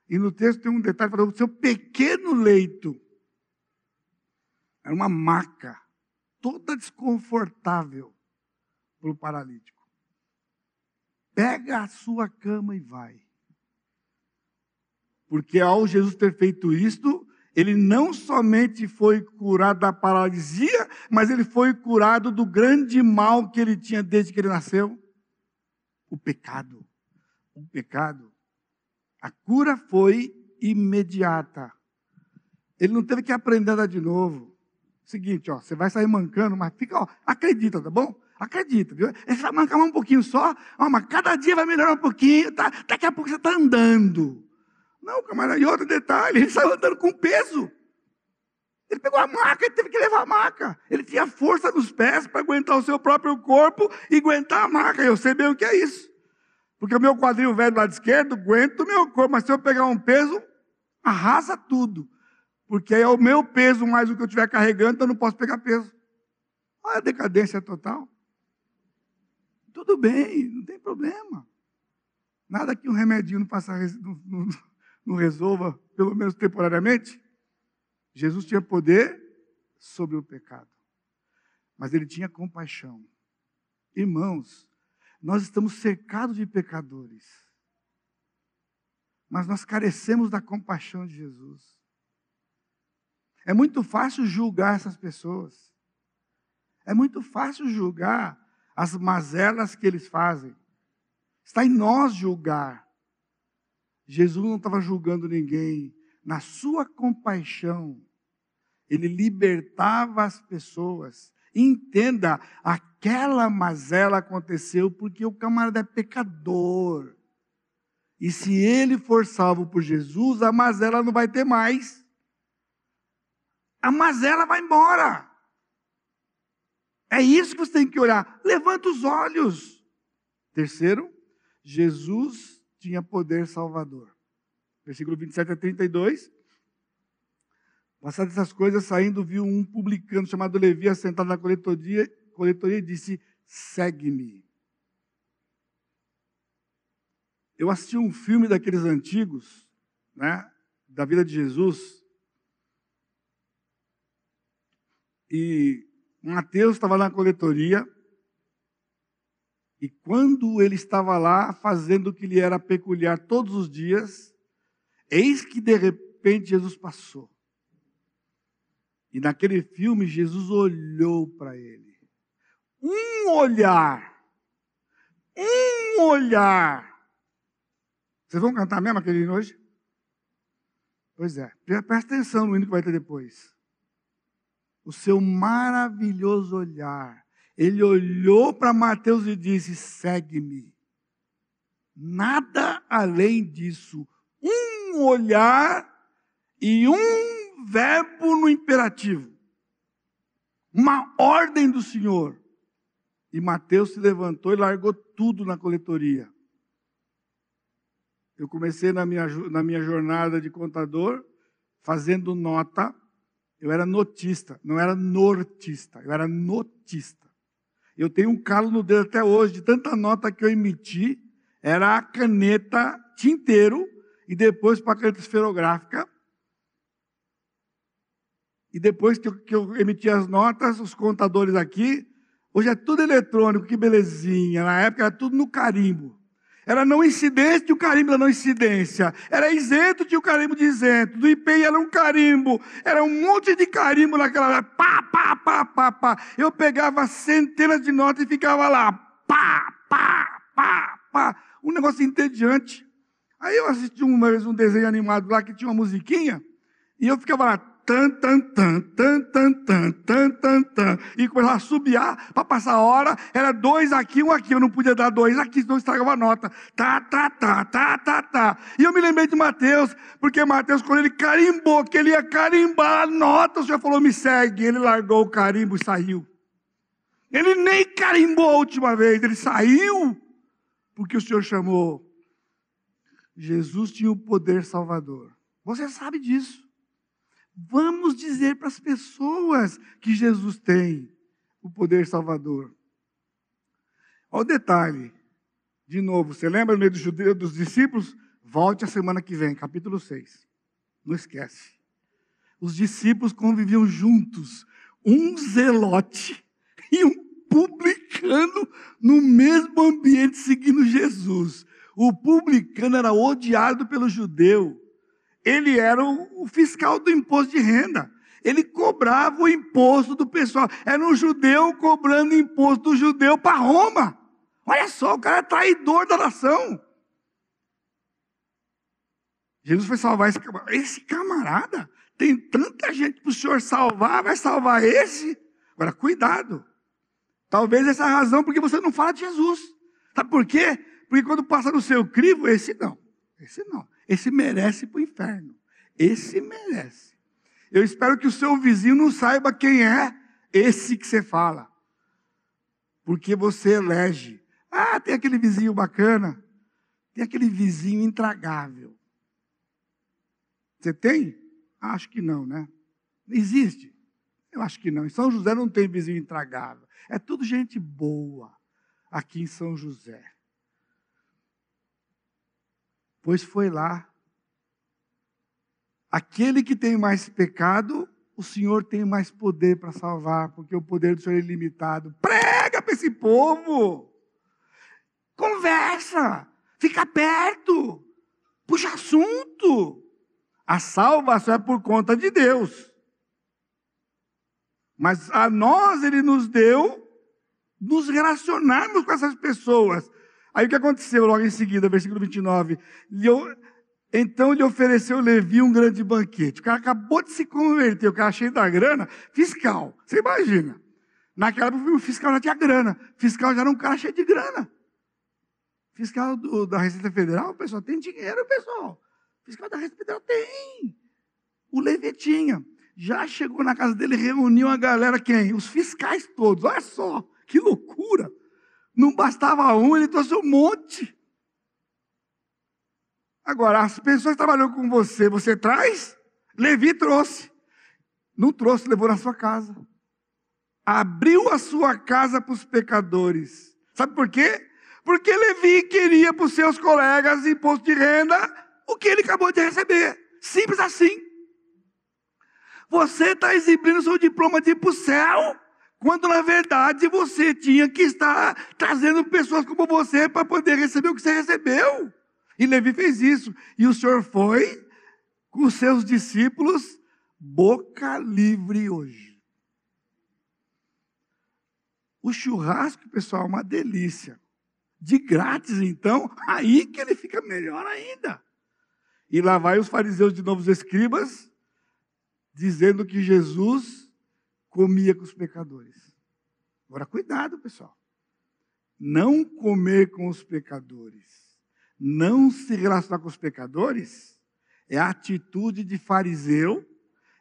E no texto tem um detalhe falando o seu pequeno leito. Era uma maca, toda desconfortável para o paralítico. Pega a sua cama e vai. Porque ao Jesus ter feito isto, ele não somente foi curado da paralisia, mas ele foi curado do grande mal que ele tinha desde que ele nasceu o pecado. O pecado. A cura foi imediata. Ele não teve que aprender nada de novo. Seguinte, ó, você vai sair mancando, mas fica, ó, acredita, tá bom? Acredita, viu? Você vai mancar um pouquinho só, ó, mas cada dia vai melhorar um pouquinho, tá? daqui a pouco você está andando. Não, camarada, e outro detalhe, ele saiu andando com peso. Ele pegou a maca, ele teve que levar a maca. Ele tinha força nos pés para aguentar o seu próprio corpo e aguentar a maca. Eu sei bem o que é isso. Porque o meu quadril velho do lado esquerdo aguenta o meu corpo, mas se eu pegar um peso, arrasa tudo. Porque aí é o meu peso mais o que eu estiver carregando, então eu não posso pegar peso. Olha a decadência total. Tudo bem, não tem problema. Nada que um remedinho não, faça, não, não, não resolva, pelo menos temporariamente. Jesus tinha poder sobre o pecado, mas ele tinha compaixão. Irmãos, nós estamos cercados de pecadores, mas nós carecemos da compaixão de Jesus. É muito fácil julgar essas pessoas. É muito fácil julgar as mazelas que eles fazem. Está em nós julgar. Jesus não estava julgando ninguém. Na sua compaixão, ele libertava as pessoas. Entenda, aquela mazela aconteceu porque o camarada é pecador. E se ele for salvo por Jesus, a mazela não vai ter mais. A mazela vai embora. É isso que você tem que olhar. Levanta os olhos. Terceiro, Jesus tinha poder salvador. Versículo 27 a 32. Passadas essas coisas, saindo, viu um publicano chamado Levi assentado na coletoria, coletoria e disse: Segue-me. Eu assisti um filme daqueles antigos, né, da vida de Jesus, e Mateus estava na coletoria, e quando ele estava lá fazendo o que lhe era peculiar todos os dias, eis que de repente Jesus passou. E naquele filme, Jesus olhou para ele. Um olhar. Um olhar. Vocês vão cantar mesmo aquele hino hoje? Pois é. Presta atenção no hino que vai ter depois o seu maravilhoso olhar. Ele olhou para Mateus e disse: segue-me. Nada além disso. Um olhar e um verbo no imperativo. Uma ordem do Senhor. E Mateus se levantou e largou tudo na coletoria. Eu comecei na minha, na minha jornada de contador fazendo nota eu era notista, não era nortista, eu era notista. Eu tenho um calo no dedo até hoje, de tanta nota que eu emiti, era a caneta tinteiro, e depois para a caneta esferográfica. E depois que eu, que eu emiti as notas, os contadores aqui, hoje é tudo eletrônico, que belezinha. Na época era tudo no carimbo. Era não incidência, tinha o carimbo da não incidência. Era isento, tinha o carimbo de isento. Do IPI era um carimbo. Era um monte de carimbo naquela. Pá, pá, pá, pá, pá. Eu pegava centenas de notas e ficava lá. Pá, pá, pá, pá. Um negócio entediante. Aí eu assisti uma vez um desenho animado lá que tinha uma musiquinha. E eu ficava lá tan, tan, tan, tan, tan, tan, tan, tan, tan, e começava a subiar para passar a hora, era dois aqui, um aqui, eu não podia dar dois aqui, senão estragava a nota, tá, tá, tá, tá, tá, tá, e eu me lembrei de Mateus, porque Mateus, quando ele carimbou, que ele ia carimbar a nota, o Senhor falou, me segue, ele largou o carimbo e saiu, ele nem carimbou a última vez, ele saiu, porque o Senhor chamou, Jesus tinha o poder salvador, você sabe disso, Vamos dizer para as pessoas que Jesus tem o poder salvador. Olha o detalhe. De novo, você lembra no meio dos, judeus, dos discípulos? Volte a semana que vem, capítulo 6. Não esquece. Os discípulos conviviam juntos, um zelote e um publicano no mesmo ambiente seguindo Jesus. O publicano era odiado pelo judeu ele era o fiscal do imposto de renda. Ele cobrava o imposto do pessoal. Era um judeu cobrando imposto do judeu para Roma. Olha só, o cara é traidor da nação. Jesus foi salvar esse camarada. Esse camarada, tem tanta gente para o senhor salvar, vai salvar esse? Agora, cuidado. Talvez essa é a razão porque você não fala de Jesus. Sabe por quê? Porque quando passa no seu crivo, esse não. Esse não. Esse merece para o inferno. Esse merece. Eu espero que o seu vizinho não saiba quem é esse que você fala. Porque você elege. Ah, tem aquele vizinho bacana. Tem aquele vizinho intragável. Você tem? Acho que não, né? Existe? Eu acho que não. Em São José não tem vizinho intragável. É tudo gente boa aqui em São José. Pois foi lá. Aquele que tem mais pecado, o Senhor tem mais poder para salvar, porque o poder do Senhor é ilimitado. Prega para esse povo. Conversa. Fica perto. Puxa assunto. A salvação é por conta de Deus. Mas a nós ele nos deu nos relacionarmos com essas pessoas. Aí o que aconteceu logo em seguida, versículo 29? Então lhe ofereceu Levi um grande banquete. O cara acabou de se converter, o cara cheio da grana, fiscal. Você imagina? Naquela época o fiscal já tinha grana. Fiscal já era um cara cheio de grana. Fiscal do, da Receita Federal, o pessoal tem dinheiro, pessoal. Fiscal da Receita Federal tem. O Levi tinha. Já chegou na casa dele, reuniu a galera, quem? Os fiscais todos. Olha só, que loucura. Não bastava um, ele trouxe um monte. Agora, as pessoas que trabalham com você, você traz? Levi trouxe. Não trouxe, levou na sua casa. Abriu a sua casa para os pecadores. Sabe por quê? Porque Levi queria para os seus colegas imposto de renda o que ele acabou de receber. Simples assim. Você está exibindo seu diploma de ir para o céu, quando na verdade você tinha que estar trazendo pessoas como você para poder receber o que você recebeu. E Levi fez isso. E o Senhor foi com os seus discípulos boca livre hoje. O churrasco, pessoal, é uma delícia. De grátis, então, aí que ele fica melhor ainda. E lá vai os fariseus de novos escribas, dizendo que Jesus comia com os pecadores. Agora, cuidado, pessoal. Não comer com os pecadores, não se relacionar com os pecadores, é a atitude de fariseu,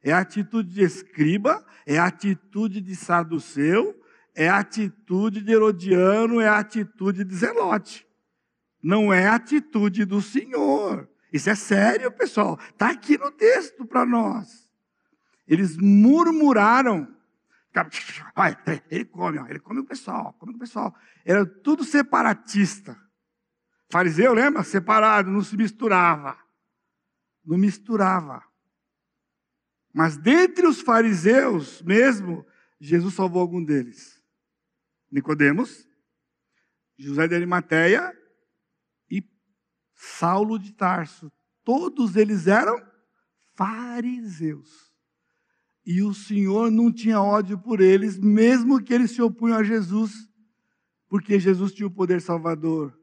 é a atitude de escriba, é a atitude de saduceu, é a atitude de herodiano, é a atitude de zelote. Não é a atitude do Senhor. Isso é sério, pessoal. Está aqui no texto para nós. Eles murmuraram. Ele come, ele come o pessoal, come o pessoal. Era tudo separatista. Fariseu, lembra? Separado, não se misturava. Não misturava. Mas dentre os fariseus mesmo, Jesus salvou algum deles. Nicodemos, José de Arimateia e Saulo de Tarso. Todos eles eram fariseus. E o Senhor não tinha ódio por eles, mesmo que eles se opunham a Jesus, porque Jesus tinha o poder salvador.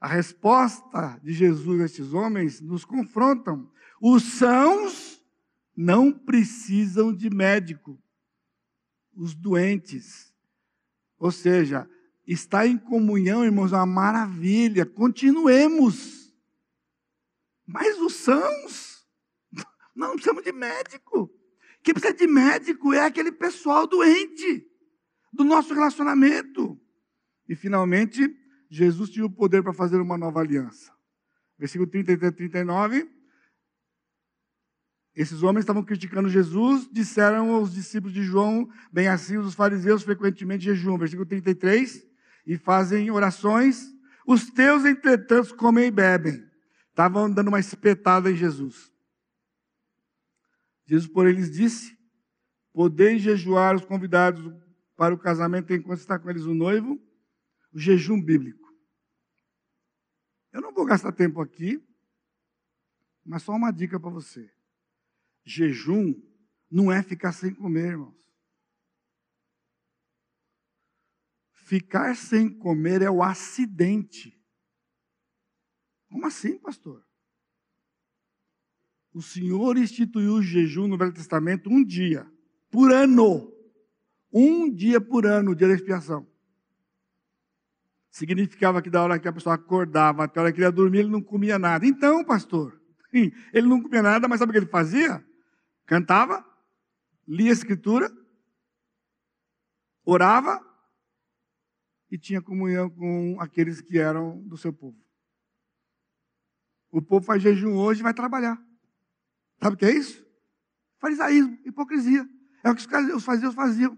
A resposta de Jesus a esses homens nos confrontam. Os sãos não precisam de médico. Os doentes. Ou seja, estar em comunhão, irmãos, é uma maravilha. Continuemos. Mas os sãos não precisamos de médico. Quem precisa de médico é aquele pessoal doente do nosso relacionamento. E finalmente, Jesus tinha o poder para fazer uma nova aliança. Versículo 30 e 39. Esses homens estavam criticando Jesus, disseram aos discípulos de João, bem assim os fariseus frequentemente jejuam. Versículo 33. E fazem orações. Os teus, entretanto, comem e bebem. Estavam dando uma espetada em Jesus. Jesus, por eles disse: Podeis jejuar os convidados para o casamento enquanto está com eles o noivo, o jejum bíblico. Eu não vou gastar tempo aqui, mas só uma dica para você. Jejum não é ficar sem comer, irmãos. Ficar sem comer é o acidente. Como assim, pastor? O Senhor instituiu o jejum no Velho Testamento um dia por ano. Um dia por ano, o dia da expiação. Significava que da hora que a pessoa acordava até a hora que ele ia dormir, ele não comia nada. Então, pastor, ele não comia nada, mas sabe o que ele fazia? Cantava, lia a escritura, orava e tinha comunhão com aqueles que eram do seu povo. O povo faz jejum hoje e vai trabalhar. Sabe o que é isso? Farisaísmo, hipocrisia. É o que os fariseus faziam.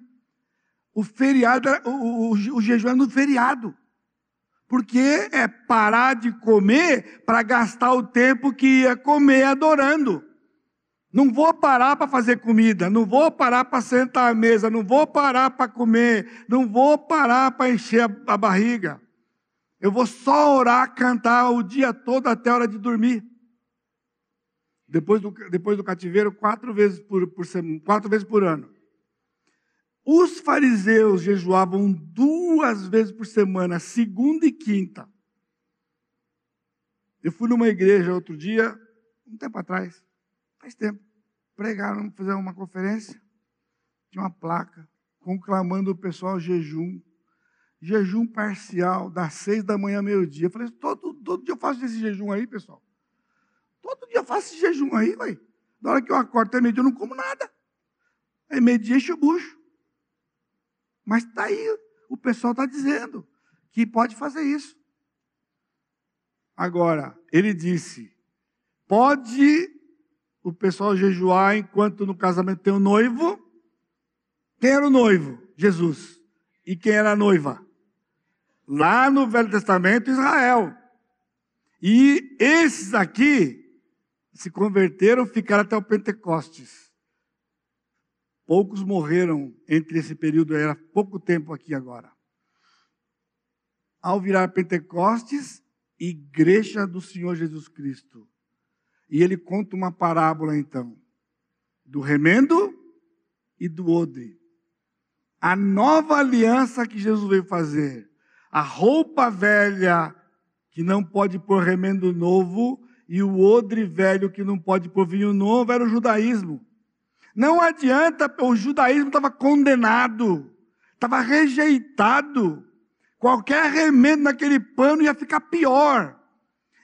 O feriado, o, o, o jejum era no feriado. Porque é parar de comer para gastar o tempo que ia comer adorando. Não vou parar para fazer comida, não vou parar para sentar à mesa, não vou parar para comer, não vou parar para encher a, a barriga. Eu vou só orar, cantar o dia todo até a hora de dormir. Depois do, depois do cativeiro, quatro vezes por, por, quatro vezes por ano. Os fariseus jejuavam duas vezes por semana, segunda e quinta. Eu fui numa igreja outro dia, um tempo atrás, faz tempo, pregaram, fizeram uma conferência, tinha uma placa conclamando o pessoal jejum. Jejum parcial, das seis da manhã ao meio-dia. Eu falei, todo, todo dia eu faço esse jejum aí, pessoal. Todo dia eu faço esse jejum aí, vai. Na hora que eu acordo até meio-dia eu não como nada. Aí meio-dia enche o bucho. Mas está aí, o pessoal está dizendo que pode fazer isso. Agora, ele disse: pode o pessoal jejuar enquanto no casamento tem o noivo? Quem era o noivo? Jesus. E quem era a noiva? Lá no Velho Testamento, Israel. E esses aqui se converteram, ficaram até o Pentecostes. Poucos morreram entre esse período, era pouco tempo aqui agora. Ao virar Pentecostes, igreja do Senhor Jesus Cristo. E ele conta uma parábola então, do remendo e do odre. A nova aliança que Jesus veio fazer, a roupa velha que não pode pôr remendo novo e o odre velho que não pode pôr vinho novo era o judaísmo. Não adianta, o judaísmo estava condenado, estava rejeitado. Qualquer remendo naquele pano ia ficar pior.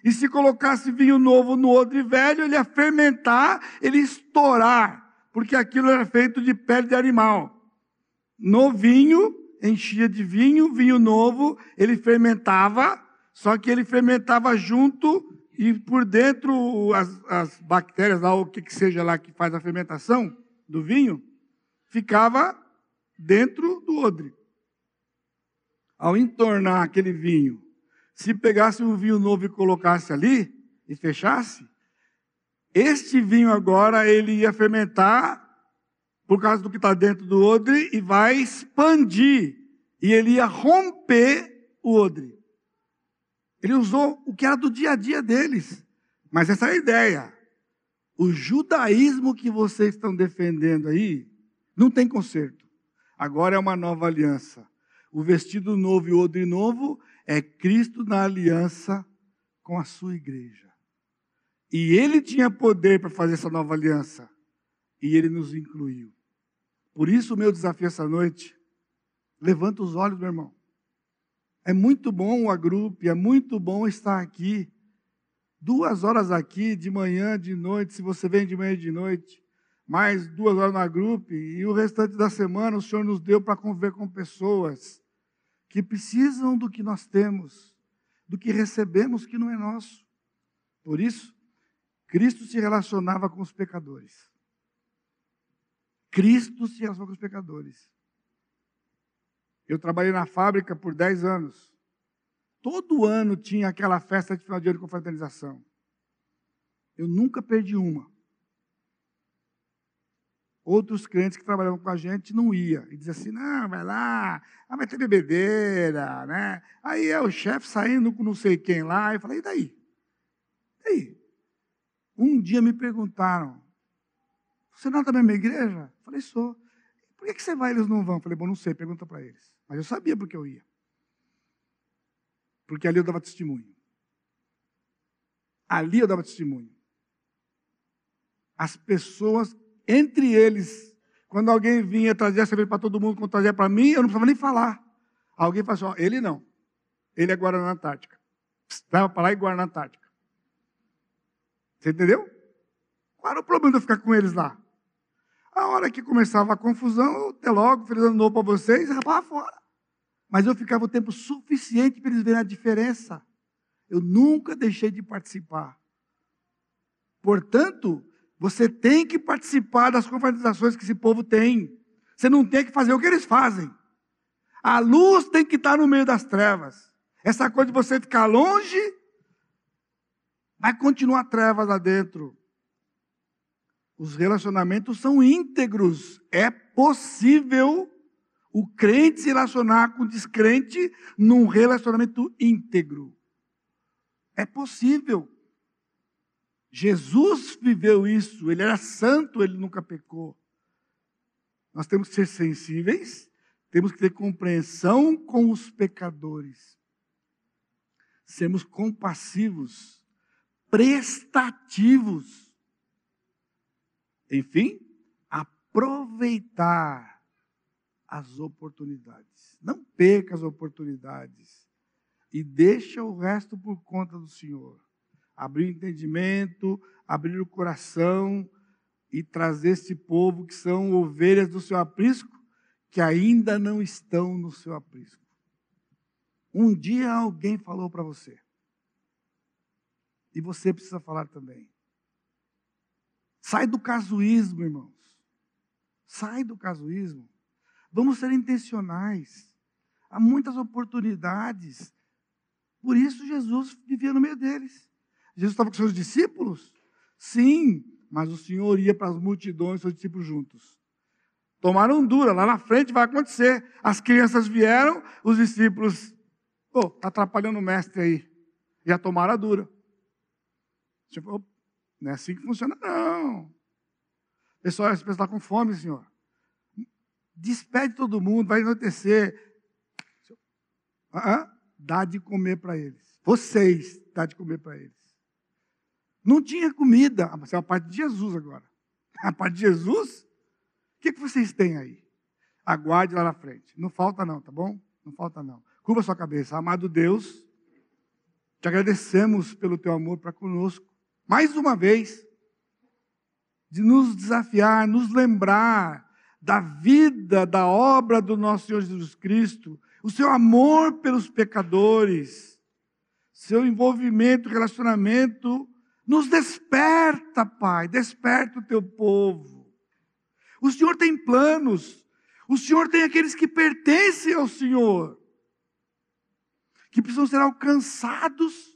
E se colocasse vinho novo no odre velho, ele ia fermentar, ele ia estourar, porque aquilo era feito de pele de animal. No vinho, enchia de vinho, vinho novo, ele fermentava, só que ele fermentava junto e por dentro as, as bactérias, lá, o que, que seja lá que faz a fermentação do vinho, ficava dentro do odre. Ao entornar aquele vinho, se pegasse um vinho novo e colocasse ali e fechasse, este vinho agora ele ia fermentar por causa do que está dentro do odre e vai expandir e ele ia romper o odre. Ele usou o que era do dia a dia deles. Mas essa é a ideia. O judaísmo que vocês estão defendendo aí não tem conserto. Agora é uma nova aliança. O vestido novo e o odre novo é Cristo na aliança com a sua igreja. E ele tinha poder para fazer essa nova aliança. E ele nos incluiu. Por isso, o meu desafio essa noite, levanta os olhos, meu irmão. É muito bom o agrupe, é muito bom estar aqui. Duas horas aqui, de manhã, de noite, se você vem de manhã e de noite, mais duas horas na grupo, e o restante da semana o Senhor nos deu para conviver com pessoas que precisam do que nós temos, do que recebemos que não é nosso. Por isso, Cristo se relacionava com os pecadores. Cristo se relacionava com os pecadores. Eu trabalhei na fábrica por 10 anos. Todo ano tinha aquela festa de final de ano com fraternização. Eu nunca perdi uma. Outros clientes que trabalhavam com a gente não ia. E dizia assim, não, vai lá, ah, vai ter bebedeira, né? Aí é o chefe saindo com não sei quem lá. Eu falei, e daí? E daí? Um dia me perguntaram, você não é da mesma igreja? Eu falei, sou. Por que, que você vai e eles não vão? Eu falei, bom, não sei, pergunta para eles. Mas eu sabia porque eu ia. Porque ali eu dava testemunho. Ali eu dava testemunho. As pessoas, entre eles, quando alguém vinha trazer a cerveja para todo mundo, quando trazia para mim, eu não precisava nem falar. Alguém falou assim: ó, ele não. Ele é Guaraná Antártica. Estava para lá e Guaraná Antártica. Você entendeu? Qual era o problema de eu ficar com eles lá? A hora que começava a confusão, eu, até logo, feliz ano novo para vocês, rapaz, fora. Mas eu ficava o tempo suficiente para eles verem a diferença. Eu nunca deixei de participar. Portanto, Você tem que participar das confraternizações que esse povo tem. Você não tem que fazer o que eles fazem. A luz tem que estar no meio das trevas. Essa coisa de você ficar longe, vai continuar trevas lá dentro. Os relacionamentos são íntegros. É possível o crente se relacionar com o descrente num relacionamento íntegro. É possível. Jesus viveu isso, ele era santo, ele nunca pecou. Nós temos que ser sensíveis, temos que ter compreensão com os pecadores. Sermos compassivos, prestativos. Enfim, aproveitar as oportunidades. Não perca as oportunidades e deixa o resto por conta do Senhor abrir o entendimento, abrir o coração e trazer esse povo que são ovelhas do seu aprisco, que ainda não estão no seu aprisco. Um dia alguém falou para você, e você precisa falar também. Sai do casuísmo, irmãos. Sai do casuísmo. Vamos ser intencionais. Há muitas oportunidades. Por isso Jesus vivia no meio deles. Jesus estava com seus discípulos? Sim, mas o Senhor ia para as multidões, seus discípulos juntos. Tomaram dura, lá na frente vai acontecer. As crianças vieram, os discípulos, pô, oh, está atrapalhando o mestre aí. Já tomaram a dura. Tipo, não é assim que funciona, não. Pessoal, esse pessoal está com fome, senhor. Despede todo mundo, vai anoitecer. Ah, dá de comer para eles. Vocês, dá de comer para eles. Não tinha comida. Ah, mas é a parte de Jesus agora. A parte de Jesus? O que, que vocês têm aí? Aguarde lá na frente. Não falta não, tá bom? Não falta não. Curva sua cabeça. Amado Deus, te agradecemos pelo teu amor para conosco. Mais uma vez, de nos desafiar, nos lembrar da vida, da obra do nosso Senhor Jesus Cristo, o seu amor pelos pecadores, seu envolvimento, relacionamento nos desperta, Pai, desperta o teu povo. O Senhor tem planos, o Senhor tem aqueles que pertencem ao Senhor, que precisam ser alcançados.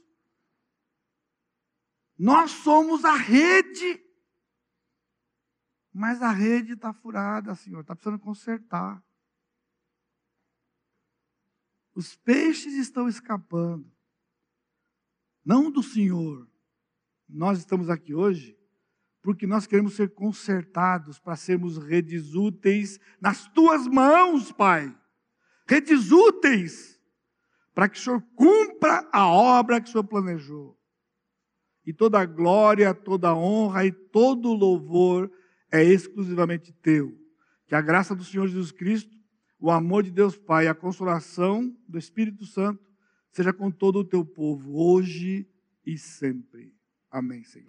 Nós somos a rede, mas a rede está furada, Senhor, está precisando consertar. Os peixes estão escapando, não do Senhor, nós estamos aqui hoje porque nós queremos ser consertados para sermos redes úteis nas tuas mãos, Pai. Redes úteis para que o Senhor cumpra a obra que o Senhor planejou. E toda glória, toda honra e todo louvor é exclusivamente teu. Que a graça do Senhor Jesus Cristo, o amor de Deus Pai, a consolação do Espírito Santo seja com todo o teu povo, hoje e sempre. Amém, Senhor.